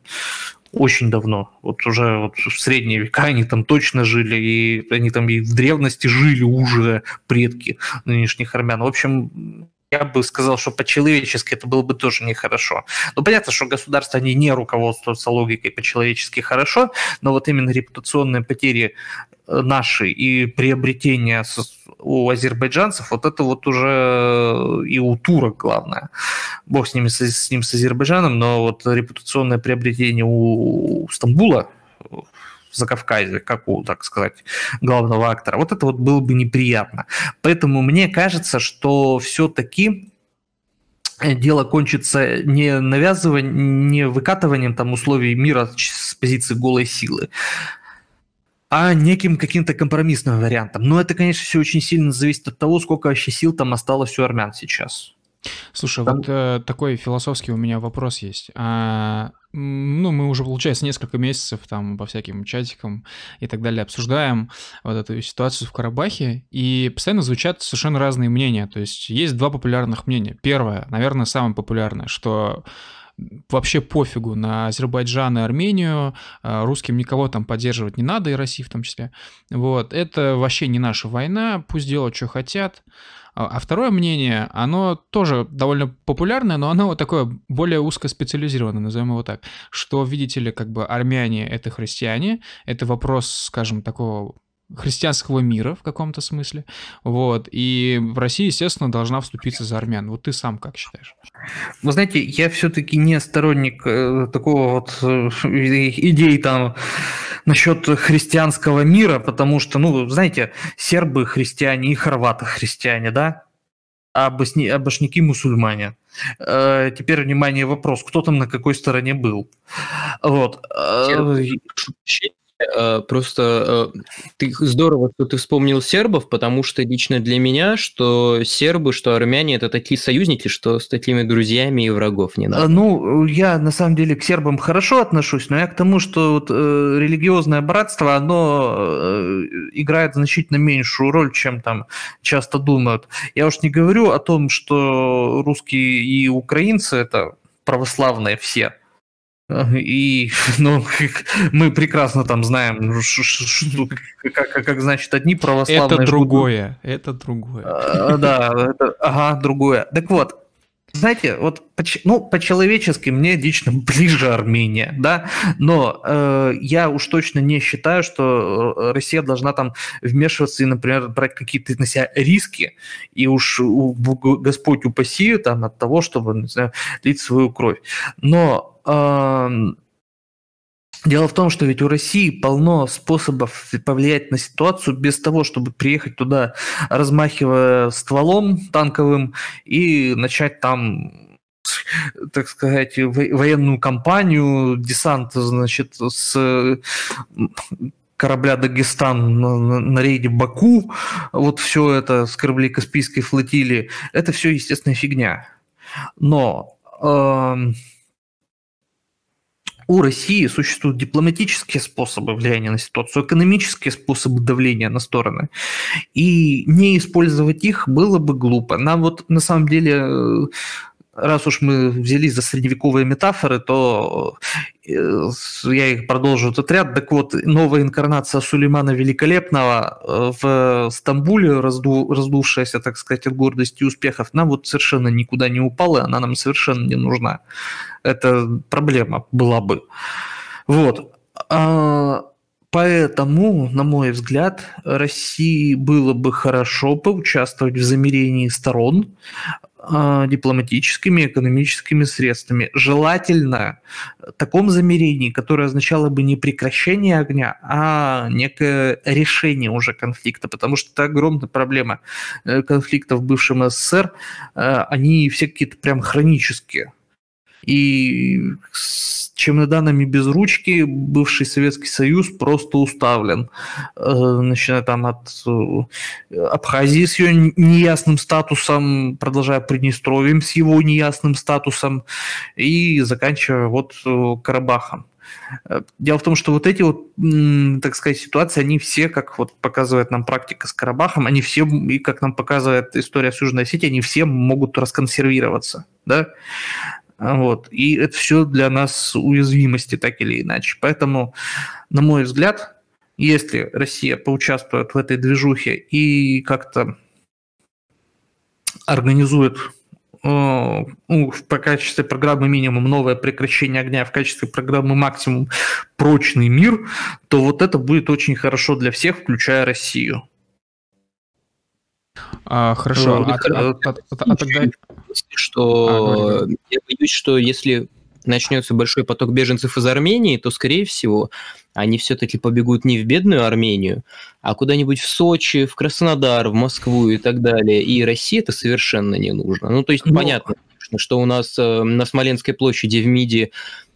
очень давно. Вот уже вот в средние века они там точно жили, и они там и в древности жили уже предки нынешних армян. В общем, я бы сказал, что по-человечески это было бы тоже нехорошо. Ну, понятно, что государства, они не руководствуются логикой по-человечески хорошо, но вот именно репутационные потери э, наши и приобретение у азербайджанцев, вот это вот уже и у турок главное. Бог с, ними, с ним, с Азербайджаном, но вот репутационное приобретение у Стамбула, за Кавказе, как у, так сказать, главного актора. Вот это вот было бы неприятно. Поэтому мне кажется, что все-таки дело кончится не навязыванием, не выкатыванием там условий мира с позиции голой силы, а неким каким-то компромиссным вариантом. Но это, конечно, все очень сильно зависит от того, сколько вообще сил там осталось у армян сейчас. Слушай, Там... вот э, такой философский у меня вопрос есть. А, ну, мы уже, получается, несколько месяцев там по всяким чатикам и так далее обсуждаем вот эту ситуацию в Карабахе, и постоянно звучат совершенно разные мнения. То есть есть два популярных мнения. Первое, наверное, самое популярное, что вообще пофигу на Азербайджан и Армению, а, русским никого там поддерживать не надо, и России в том числе. Вот, это вообще не наша война, пусть делают, что хотят. А, а второе мнение, оно тоже довольно популярное, но оно вот такое более узкоспециализированное, назовем его так, что, видите ли, как бы армяне — это христиане, это вопрос, скажем, такого христианского мира в каком-то смысле. Вот. И в России, естественно, должна вступиться за армян. Вот ты сам как считаешь? Вы знаете, я все-таки не сторонник э, такого вот э, идей там насчет христианского мира, потому что, ну, знаете, сербы христиане и хорваты христиане, да? А, босни, а башняки мусульмане. Э, теперь, внимание, вопрос, кто там на какой стороне был? Вот. Э, просто э, ты здорово, что ты вспомнил сербов, потому что лично для меня, что сербы, что армяне это такие союзники, что с такими друзьями и врагов не надо. Ну, я на самом деле к сербам хорошо отношусь, но я к тому, что вот, э, религиозное братство, оно э, играет значительно меньшую роль, чем там часто думают. Я уж не говорю о том, что русские и украинцы это православные все. И ну, мы прекрасно там знаем, что, как, как, как значит одни православные... Это другое, это другое. А, да, это, ага, другое. Так вот, знаете, вот ну, по-человечески мне лично ближе Армения, да, но э, я уж точно не считаю, что э, Россия должна там вмешиваться и, например, брать какие-то на себя риски, и уж Господь упаси там от того, чтобы, не знаю, лить свою кровь. Но Дело в том, что ведь у России полно способов повлиять на ситуацию без того, чтобы приехать туда, размахивая стволом танковым и начать там так сказать, военную кампанию, десант, значит, с корабля Дагестан на, на рейде Баку, вот все это с кораблей Каспийской флотилии, это все, естественно, фигня. Но э, у России существуют дипломатические способы влияния на ситуацию, экономические способы давления на стороны. И не использовать их было бы глупо. Нам вот на самом деле э, раз уж мы взялись за средневековые метафоры, то э, я их продолжу этот ряд. Так вот, новая инкарнация Сулеймана Великолепного э, в Стамбуле, разду, раздувшаяся, так сказать, от гордости и успехов, нам вот совершенно никуда не упала, она нам совершенно не нужна это проблема была бы. Вот. А, поэтому, на мой взгляд, России было бы хорошо поучаствовать в замерении сторон а, дипломатическими, экономическими средствами. Желательно в таком замерении, которое означало бы не прекращение огня, а некое решение уже конфликта, потому что это огромная проблема э, конфликтов в бывшем СССР, э, они все какие-то прям хронические. И с чемоданами без ручки бывший Советский Союз просто уставлен. Э, начиная там от э, Абхазии с ее неясным статусом, продолжая Приднестровьем с его неясным статусом и заканчивая вот э, Карабахом. Дело в том, что вот эти вот, так сказать, ситуации, они все, как вот показывает нам практика с Карабахом, они все, и как нам показывает история с Южной Осетией, они все могут расконсервироваться, да. Вот. И это все для нас уязвимости, так или иначе. Поэтому, на мой взгляд, если Россия поучаствует в этой движухе и как-то организует ну, в качестве программы минимум новое прекращение огня, в качестве программы максимум прочный мир, то вот это будет очень хорошо для всех, включая Россию. А, хорошо, а, а, а, а, а тогда... Что а, я боюсь, что если начнется большой поток беженцев из Армении, то, скорее всего, они все-таки побегут не в бедную Армению, а куда-нибудь в Сочи, в Краснодар, в Москву и так далее. И России это совершенно не нужно. Ну, то есть, Но... понятно, что у нас э, на Смоленской площади в МИДе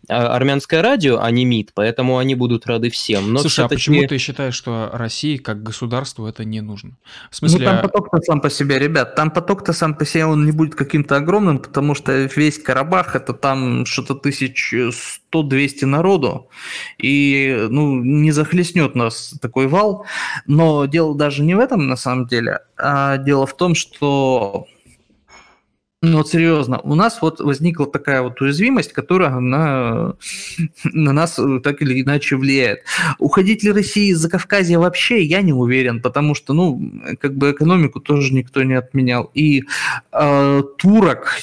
а, армянское радио, а не МИД, поэтому они будут рады всем. Но Слушай, а почему ты считаешь, что России как государству это не нужно? В смысле... Ну, там поток-то сам по себе, ребят, там поток-то сам по себе, он не будет каким-то огромным, потому что весь Карабах, это там что-то тысяч 100-200 народу, и, ну, не захлестнет нас такой вал, но дело даже не в этом, на самом деле, а дело в том, что ну вот серьезно, у нас вот возникла такая вот уязвимость, которая на, на нас э, так или иначе влияет. Уходить ли России из Закавказья вообще, я не уверен, потому что, ну, как бы экономику тоже никто не отменял. И э, турок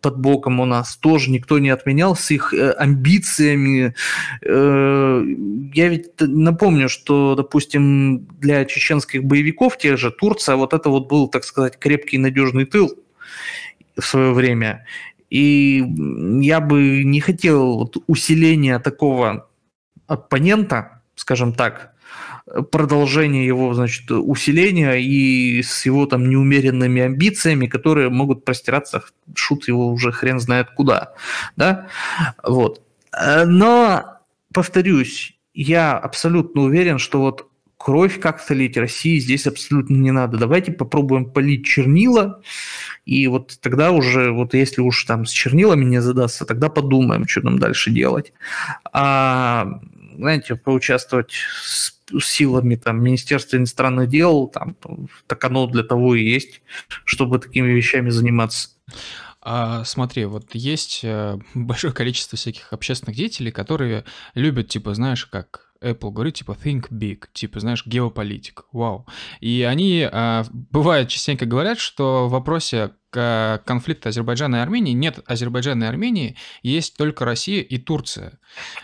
под боком у нас тоже никто не отменял с их э, амбициями. Э, я ведь напомню, что, допустим, для чеченских боевиков тех же Турция вот это вот был, так сказать, крепкий надежный тыл в свое время. И я бы не хотел вот усиления такого оппонента, скажем так, продолжение его, значит, усиления и с его там неумеренными амбициями, которые могут простираться, шут его уже хрен знает куда, да, вот. Но, повторюсь, я абсолютно уверен, что вот кровь как-то лить России здесь абсолютно не надо. Давайте попробуем полить чернила, и вот тогда уже, вот если уж там с чернилами не задастся, тогда подумаем, что нам дальше делать. А, знаете, поучаствовать с силами там Министерства иностранных дел, там, так оно для того и есть, чтобы такими вещами заниматься. А, смотри, вот есть э, большое количество всяких общественных деятелей, которые любят, типа, знаешь, как Apple говорит, типа, think big, типа, знаешь, геополитик, вау. И они, а, бывает, частенько говорят, что в вопросе конфликта Азербайджана и Армении нет Азербайджана и Армении, есть только Россия и Турция.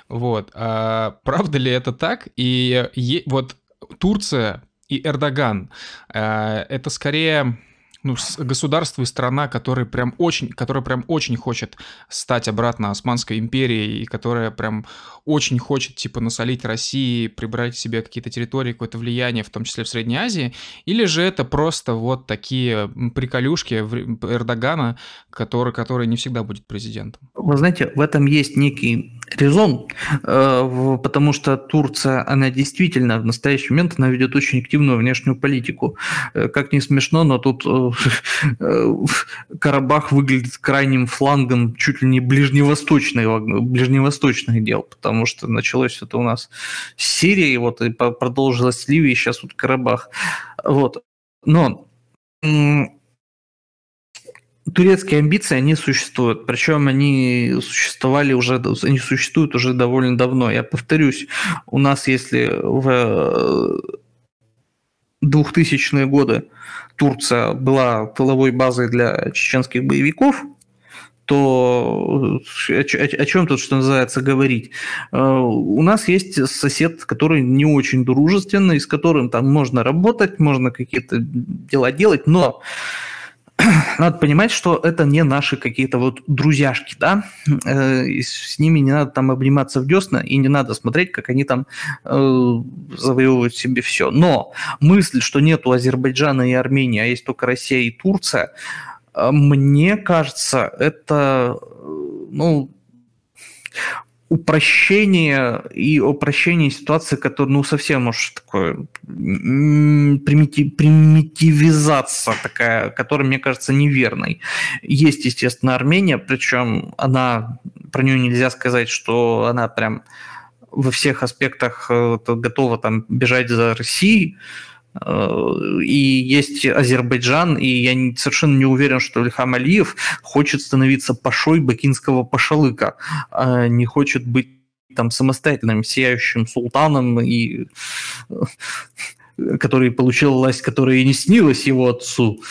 Вот. А, правда ли это так? И е- вот Турция и Эрдоган, а, это скорее ну, государство и страна, которая прям очень, которая прям очень хочет стать обратно Османской империей и которая прям очень хочет, типа, насолить России, прибрать себе какие-то территории, какое-то влияние, в том числе в Средней Азии, или же это просто вот такие приколюшки Эрдогана, который, который не всегда будет президентом? Вы знаете, в этом есть некий резон, э, потому что Турция, она действительно в настоящий момент она ведет очень активную внешнюю политику. Э, как ни смешно, но тут э, Карабах выглядит крайним флангом чуть ли не ближневосточных, ближневосточных дел, потому что началось это у нас с Сирии, вот и продолжилось с Ливией, сейчас вот Карабах. Вот. Но турецкие амбиции, они существуют. Причем они существовали уже, они существуют уже довольно давно. Я повторюсь, у нас, если в 2000-е годы Турция была тыловой базой для чеченских боевиков, то о, о, о чем тут, что называется, говорить? Э, у нас есть сосед, который не очень дружественный, с которым там можно работать, можно какие-то дела делать, но надо понимать, что это не наши какие-то вот друзьяшки, да, э, с ними не надо там обниматься в десна, и не надо смотреть, как они там э, завоевывают себе все. Но мысль, что нету Азербайджана и Армении, а есть только Россия и Турция, э, мне кажется, это, ну, упрощение и упрощение ситуации, которая, ну, совсем уж такое примитив, примитивизация такая, которая, мне кажется, неверной. Есть, естественно, Армения, причем она, про нее нельзя сказать, что она прям во всех аспектах э, готова там бежать за Россией, и есть Азербайджан, и я совершенно не уверен, что Ильхам Алиев хочет становиться пашой бакинского пашалыка, а не хочет быть там самостоятельным, сияющим султаном и который получил власть, которая и не снилась его отцу.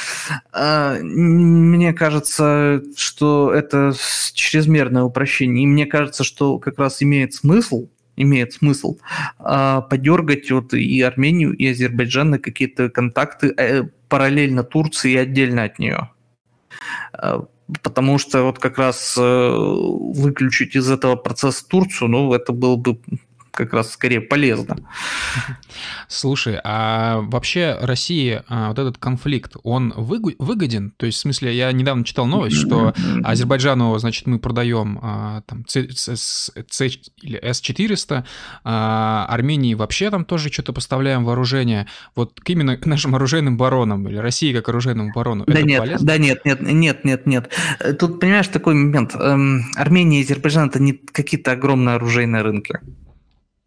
А, мне кажется, что это чрезмерное упрощение. И мне кажется, что как раз имеет смысл имеет смысл а, подергать вот и Армению, и Азербайджан на какие-то контакты э, параллельно Турции и отдельно от нее. А, потому что вот как раз э, выключить из этого процесса Турцию, ну, это было бы как раз скорее полезно. Слушай, а вообще России а, вот этот конфликт, он выгоден? То есть, в смысле, я недавно читал новость, что Азербайджану, значит, мы продаем а, там C, C, или S-400, а Армении вообще там тоже что-то поставляем вооружение. Вот именно к нашим оружейным баронам или России как оружейному барону. Да нет, полезно? да нет, нет, нет, нет, нет. Тут, понимаешь, такой момент. Эм, Армения и Азербайджан это не какие-то огромные оружейные рынки.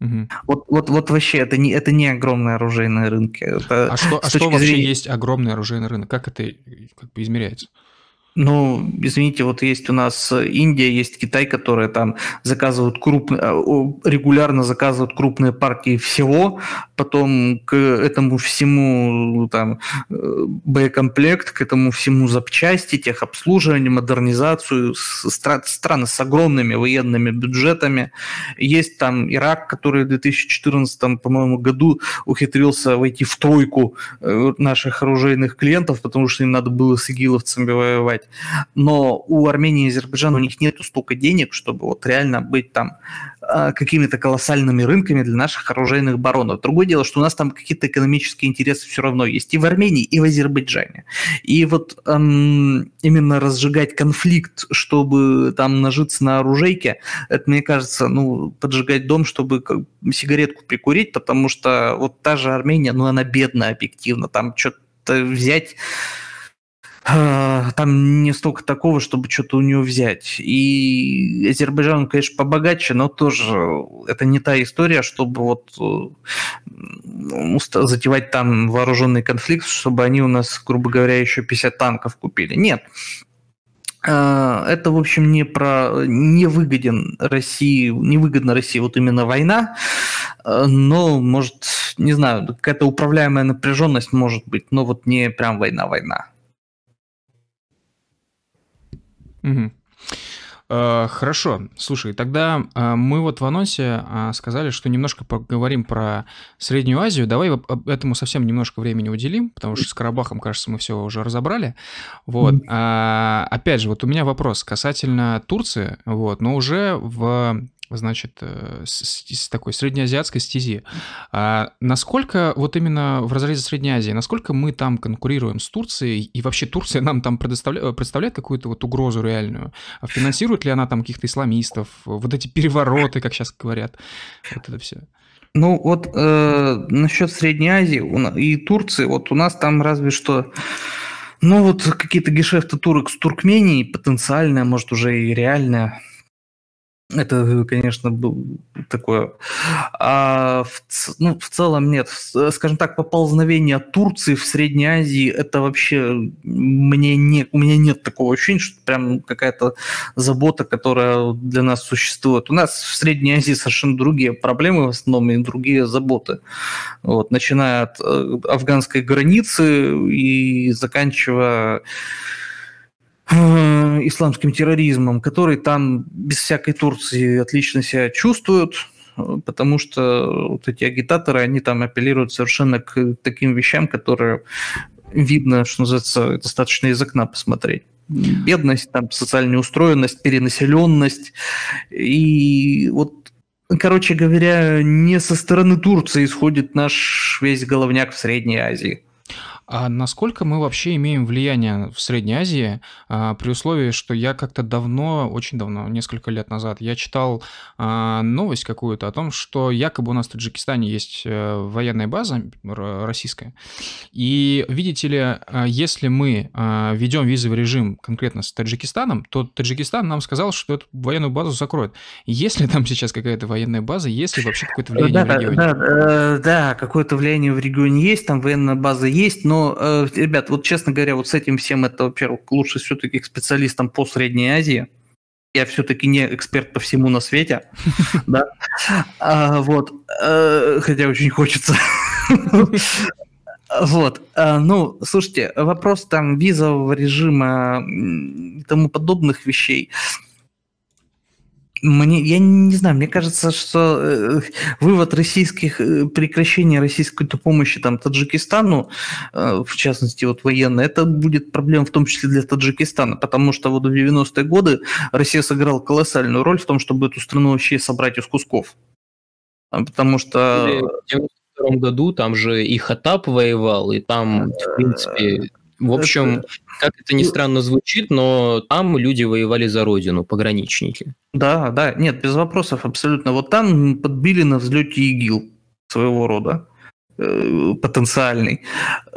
Угу. Вот, вот, вот вообще это не, это не огромные оружейные рынки. Это а что, а что вообще зрения... есть огромный оружейный рынок? Как это как бы измеряется? Ну, извините, вот есть у нас Индия, есть Китай, которые там заказывают крупные, а, регулярно заказывают крупные партии всего, потом к этому всему там э, боекомплект, к этому всему запчасти, техобслуживание, модернизацию, страны с огромными военными бюджетами. Есть там Ирак, который в 2014, по-моему, году ухитрился войти в тройку э, наших оружейных клиентов, потому что им надо было с игиловцами воевать Но у Армении и Азербайджана у них нету столько денег, чтобы вот реально быть там а, какими-то колоссальными рынками для наших оружейных баронов. Другое дело, что у нас там какие-то экономические интересы все равно есть и в Армении, и в Азербайджане. И вот эм, именно разжигать конфликт, чтобы там нажиться на оружейке, это, мне кажется, ну, поджигать дом, чтобы сигаретку прикурить, потому что вот та же Армения, ну, она бедная объективно, там что-то взять там не столько такого, чтобы что-то у него взять. И Азербайджан, конечно, побогаче, но тоже это не та история, чтобы вот э, затевать там вооруженный конфликт, чтобы они у нас, грубо говоря, еще 50 танков купили. Нет. А, это, в общем, не про не выгоден России, не выгодна России вот именно война, но, может, не знаю, какая-то управляемая напряженность может быть, но вот не прям война-война. Угу. Хорошо, слушай, тогда э, мы вот в анонсе э, сказали, что немножко поговорим про Среднюю Азию. Давай этому совсем немножко времени уделим, потому что с Карабахом, кажется, мы все уже разобрали. Вот. А, опять же, вот у меня вопрос касательно Турции, вот, но уже в значит, э, с, с такой среднеазиатской стези. А насколько вот именно в разрезе Средней Азии, насколько мы там конкурируем с Турцией, и вообще Турция нам там предоставляет, представляет какую-то вот угрозу реальную? А финансирует ли она там каких-то исламистов, вот эти перевороты, как сейчас говорят, вот это все? Ну вот э, насчет Средней Азии и Турции, вот у нас там разве что ну вот какие-то гешефты турок с Туркменией потенциальные, может уже и реальные. Это, конечно, был такое. А в, ну, в целом нет. Скажем так, поползновение Турции в Средней Азии, это вообще мне не, у меня нет такого ощущения, что прям какая-то забота, которая для нас существует. У нас в Средней Азии совершенно другие проблемы в основном и другие заботы. Вот, начиная от э, афганской границы и заканчивая исламским терроризмом, который там без всякой Турции отлично себя чувствуют, потому что вот эти агитаторы, они там апеллируют совершенно к таким вещам, которые видно, что называется, достаточно из окна посмотреть. Бедность, там, социальная устроенность, перенаселенность. И вот, короче говоря, не со стороны Турции исходит наш весь головняк в Средней Азии. А насколько мы вообще имеем влияние в Средней Азии, а, при условии, что я как-то давно, очень давно, несколько лет назад, я читал а, новость какую-то о том, что якобы у нас в Таджикистане есть э, военная база российская, и видите ли, а, если мы ведем визовый режим конкретно с Таджикистаном, то Таджикистан нам сказал, что эту военную базу закроют. Есть ли там сейчас какая-то военная база, есть ли вообще какое-то влияние да, в регионе? Да, да, да, какое-то влияние в регионе есть, там военная база есть, но но, э, ребят, вот честно говоря, вот с этим всем это, во-первых, лучше все-таки к специалистам по Средней Азии. Я все-таки не эксперт по всему на свете, да, а, вот, э, хотя очень хочется. Вот, а, ну, слушайте, вопрос там визового режима и тому подобных вещей. Мне, я не знаю, мне кажется, что э, вывод российских, э, прекращение российской помощи там Таджикистану, э, в частности вот военной, это будет проблема в том числе для Таджикистана, потому что вот в 90-е годы Россия сыграла колоссальную роль в том, чтобы эту страну вообще собрать из кусков. Потому что... В 92 году там же и Хатап воевал, и там, в принципе, в общем, как это ни странно звучит, но там люди воевали за родину, пограничники. Да, да, нет, без вопросов абсолютно. Вот там подбили на взлете ИГИЛ своего рода. Э, потенциальный.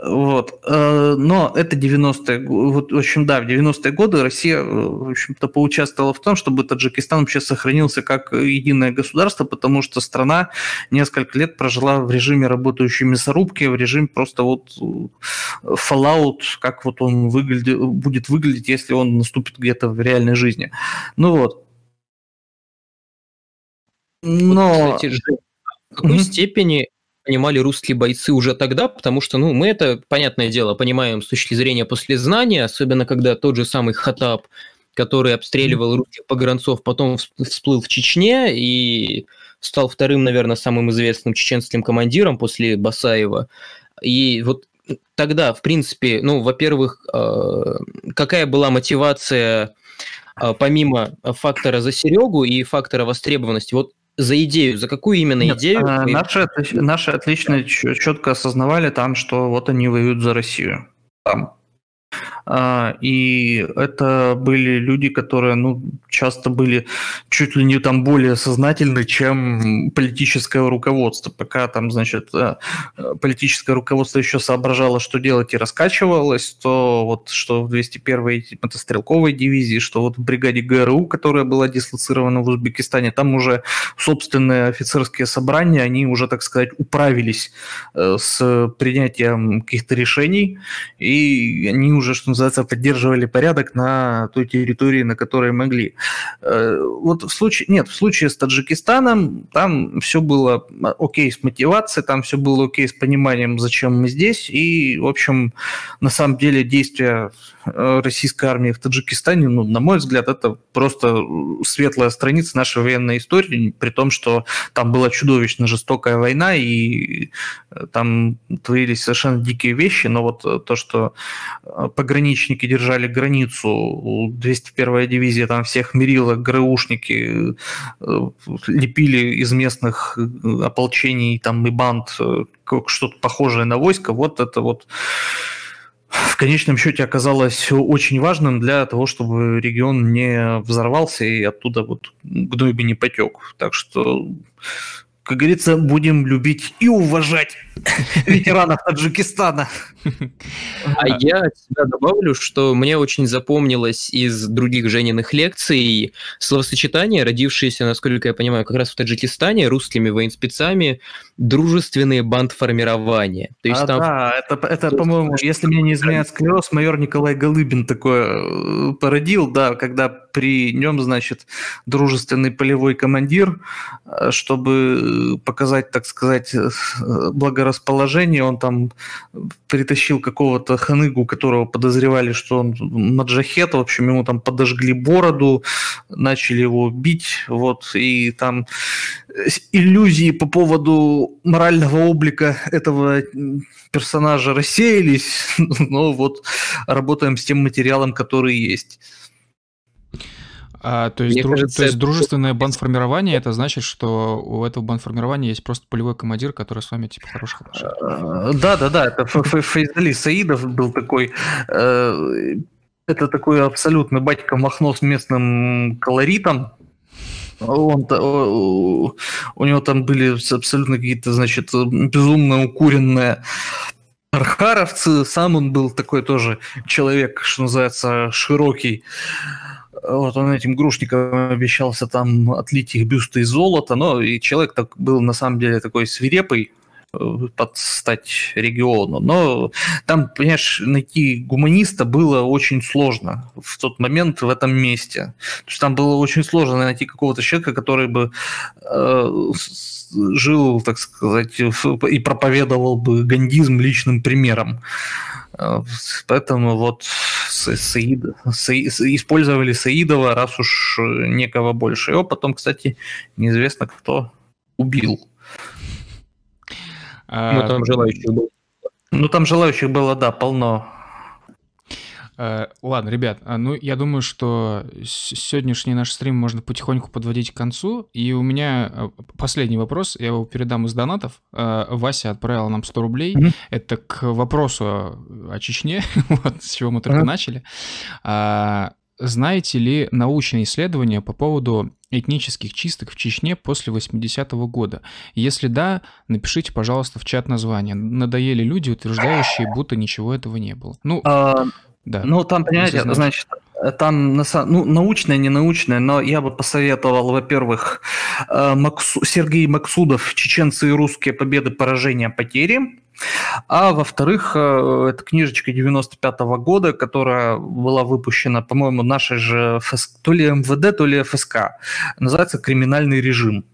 Вот. Э, но это 90-е вот, в общем, да, в 90-е годы Россия, э, в общем-то, поучаствовала в том, чтобы Таджикистан вообще сохранился как единое государство, потому что страна несколько лет прожила в режиме работающей мясорубки, в режиме просто вот Fallout, как вот он выглядит, будет выглядеть, если он наступит где-то в реальной жизни. Ну вот. Но... Вот, кстати, в какой mm-hmm. степени понимали русские бойцы уже тогда, потому что, ну, мы это, понятное дело, понимаем с точки зрения послезнания, особенно когда тот же самый Хатаб, который обстреливал русских погранцов, потом всплыл в Чечне и стал вторым, наверное, самым известным чеченским командиром после Басаева. И вот тогда, в принципе, ну, во-первых, э, какая была мотивация э, помимо фактора за Серегу и фактора востребованности? Вот за идею? За какую именно Нет, идею? А, наши, наши отлично четко осознавали там, что вот они воюют за Россию. Там. А, и это были люди, которые ну, часто были чуть ли не там более сознательны, чем политическое руководство. Пока там, значит, э, политическое руководство еще соображало, что делать, и раскачивалось, то вот что в 201-й мотострелковой дивизии, что вот в бригаде ГРУ, которая была дислоцирована в Узбекистане, там уже собственные офицерские собрания, они уже, так сказать, управились э, с принятием каких-то решений, и они уже, что называется, поддерживали порядок на той территории, на которой могли. Э, вот в случае, нет, в случае с Таджикистаном там все было окей с мотивацией, там все было окей с пониманием, зачем мы здесь, и, в общем, на самом деле действия э, российской армии в Таджикистане, ну, на мой взгляд, это просто светлая страница нашей военной истории, при том, что там была чудовищно жестокая война, и э, там творились совершенно дикие вещи, но вот то, что пограничники держали границу, 201-я дивизия там всех мерила, ГРУшники э, лепили из местных э, ополчений там и банд э, что-то похожее на войско, вот это вот в конечном счете оказалось очень важным для того, чтобы регион не взорвался и оттуда вот гной бы не потек. Так что как говорится, будем любить и уважать ветеранов Таджикистана. А я от себя добавлю, что мне очень запомнилось из других Жениных лекций словосочетание, родившееся, насколько я понимаю, как раз в Таджикистане русскими военспецами дружественные бандформирования. То есть а, там... Да, это, это по-моему, если мне не изменяет склероз, майор Николай Голыбин такое э, породил, да, когда при нем, значит, дружественный полевой командир, э, чтобы показать, так сказать, э, благорасположение, он там притащил какого-то ханыгу, которого подозревали, что он маджахет, в общем, ему там подожгли бороду, начали его бить, вот, и там иллюзии по поводу морального облика этого персонажа рассеялись, но вот работаем с тем материалом, который есть. А, то есть, друж... кажется, то есть дружественное бандформирование, это значит, что у этого бандформирования есть просто полевой командир, который с вами типа хороших отношений. Да, да, да, это Фейзали Саидов был такой. Э, это такой абсолютно батька Махно с местным колоритом. Он, у него там были абсолютно какие-то, значит, безумно укуренные архаровцы. Сам он был такой тоже человек, что называется, широкий. Вот он этим грушникам обещался там отлить их бюсты из золота, но и человек так был на самом деле такой свирепый, под стать региону. Но там, понимаешь, найти гуманиста было очень сложно в тот момент в этом месте. То есть там было очень сложно найти какого-то человека, который бы э, жил, так сказать, и проповедовал бы гандизм личным примером. Э, поэтому вот Саид, Саид, использовали Саидова, раз уж некого больше. Его потом, кстати, неизвестно кто убил. А... Ну, там желающих было. Ну, там желающих было, да, полно. Э, ладно, ребят, а, ну я думаю, что сегодняшний наш стрим можно потихоньку подводить к концу. И у меня э, последний вопрос, я его передам из донатов. Э, Вася отправила нам 100 рублей. Mm-hmm. Это к вопросу о Чечне, вот с чего мы только mm-hmm. начали. А, знаете ли научные исследования по поводу этнических чисток в Чечне после 80-го года? Если да, напишите, пожалуйста, в чат название. Надоели люди, утверждающие, будто ничего этого не было. Ну, а, да. Ну, там, понимаете, значит, там ну, научное, не научное, но я бы посоветовал, во-первых, э, Максу, Сергей Максудов «Чеченцы и русские победы, поражения, потери», а во-вторых, э, это книжечка 95 -го года, которая была выпущена, по-моему, нашей же ФС... то ли МВД, то ли ФСК. Называется «Криминальный режим».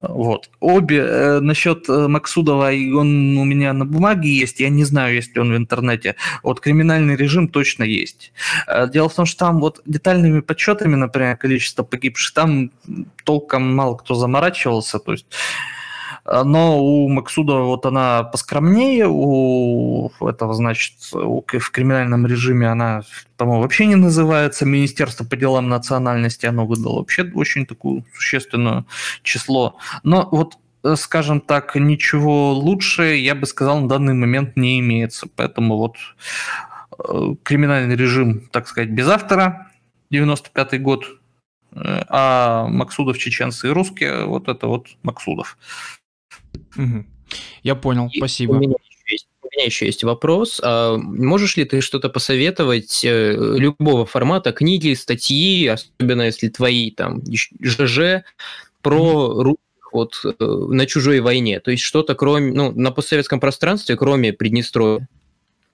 Вот. Обе э, насчет э, Максудова, он у меня на бумаге есть, я не знаю, есть ли он в интернете. Вот криминальный режим точно есть. Э, дело в том, что там вот детальными подсчетами, например, количество погибших, там толком мало кто заморачивался. То есть но у Максуда вот она поскромнее, у этого, значит, в криминальном режиме она, по-моему, вообще не называется Министерство по делам национальности, оно выдало вообще очень такую существенное число. Но вот э, скажем так, ничего лучше, я бы сказал, на данный момент не имеется. Поэтому вот э, криминальный режим, так сказать, без автора, 95-й год, э, а Максудов, чеченцы и русские, вот это вот Максудов. Угу. Я понял, и спасибо. У меня, есть, у меня еще есть вопрос. А можешь ли ты что-то посоветовать э, любого формата, книги, статьи, особенно если твои там ЖЖ, про русских вот э, на чужой войне? То есть что-то кроме, ну, на постсоветском пространстве, кроме Приднестровья,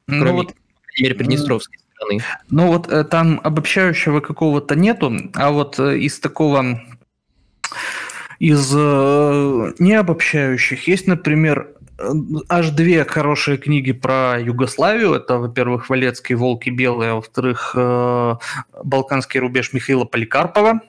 ну, кроме, вот, например, Приднестровской страны. Ну вот э, там обобщающего какого-то нету, а вот из такого из э, необобщающих есть, например, аж две хорошие книги про Югославию. Это, во-первых, «Валецкий волк и белый», а во-вторых, э, «Балканский рубеж» Михаила Поликарпова.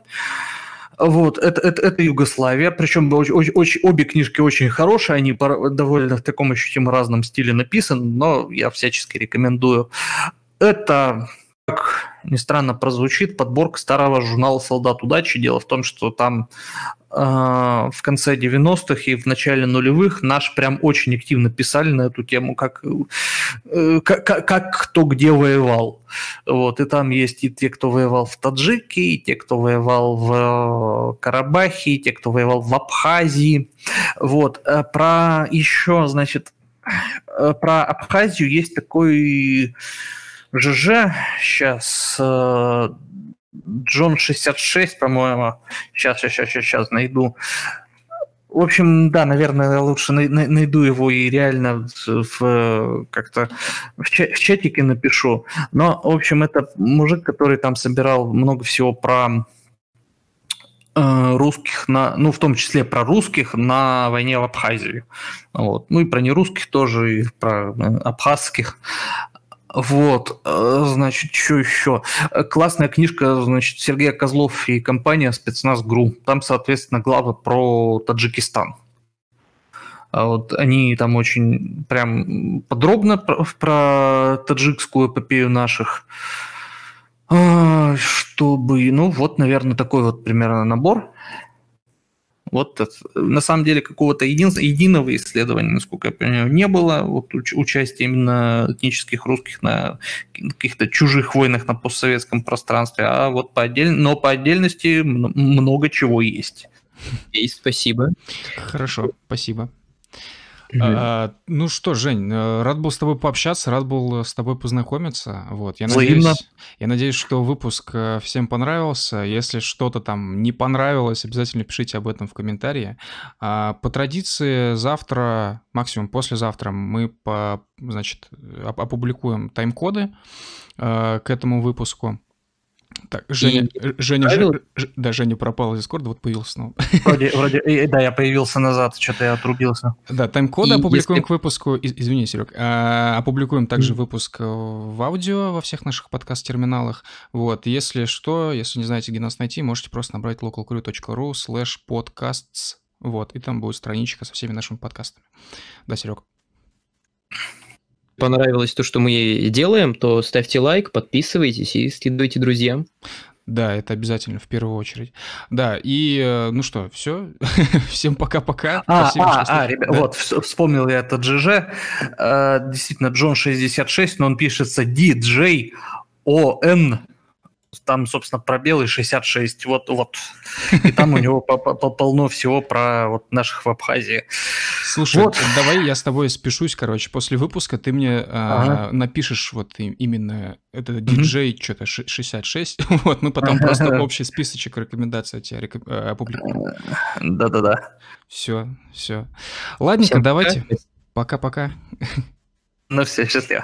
Вот, это, это, это Югославия, причем очень, очень, обе книжки очень хорошие, они довольно в таком ощутимо разном стиле написаны, но я всячески рекомендую. Это как ни странно прозвучит, подборка старого журнала «Солдат удачи». Дело в том, что там э, в конце 90-х и в начале нулевых наш прям очень активно писали на эту тему, как, э, как, как кто где воевал. Вот, и там есть и те, кто воевал в Таджике, и те, кто воевал в Карабахе, и те, кто воевал в Абхазии. Вот, э, про еще, значит, э, про Абхазию есть такой ЖЖ, сейчас э, Джон 66, по-моему, сейчас, сейчас, сейчас, сейчас найду. В общем, да, наверное, лучше найду его и реально в, как-то в, чатике напишу. Но, в общем, это мужик, который там собирал много всего про э, русских, на, ну, в том числе про русских на войне в Абхазии. Вот. Ну и про нерусских тоже, и про э, абхазских. Вот, э, значит, что еще? Классная книжка, значит, Сергея Козлов и компания «Спецназ ГРУ». Там, соответственно, главы про Таджикистан. А вот они там очень прям подробно про, про таджикскую эпопею наших. А, чтобы, ну вот, наверное, такой вот примерно набор. Вот на самом деле какого-то един, единого исследования, насколько я понимаю, не было. Вот уч, участия именно этнических русских на каких-то чужих войнах на постсоветском пространстве, а вот по отдель... но по отдельности много чего есть. Есть, спасибо. Хорошо, спасибо. А, ну что, Жень, э, рад был с тобой пообщаться, рад был с тобой познакомиться. Вот, я надеюсь, я надеюсь, что выпуск э, всем понравился. Если что-то там не понравилось, обязательно пишите об этом в комментарии. А, по традиции завтра, максимум послезавтра, мы по, значит, опубликуем тайм-коды э, к этому выпуску. Так, Женя, и... Женя, Женя, да, Женя пропал из Дискорда, вот появился снова. Вроде, вроде, да, я появился назад, что-то я отрубился. Да, тайм-коды опубликуем если... к выпуску, извини, Серег, а, опубликуем также mm. выпуск в аудио во всех наших подкаст-терминалах. Вот, если что, если не знаете, где нас найти, можете просто набрать localcrew.ru slash podcasts, вот, и там будет страничка со всеми нашими подкастами. Да, Серег? Понравилось то, что мы делаем, то ставьте лайк, подписывайтесь и скидывайте друзьям. Да, это обязательно в первую очередь. Да, и э, ну что, все. Всем пока-пока. А, а, а, ребят, да. вот, вспомнил я этот ЖЖ. Э, действительно, Джон 66, но он пишется DJ ON там, собственно, пробелы 66, вот, вот. И там у него полно всего про вот наших в Абхазии. Слушай, вот. давай я с тобой спешусь, короче, после выпуска ты мне ага. напишешь вот именно это диджей что-то 66, вот мы потом просто общий списочек рекомендаций тебе э, опубликуем. Да-да-да. Все, все. Ладненько, давайте. Пока-пока. Ну все, счастливо.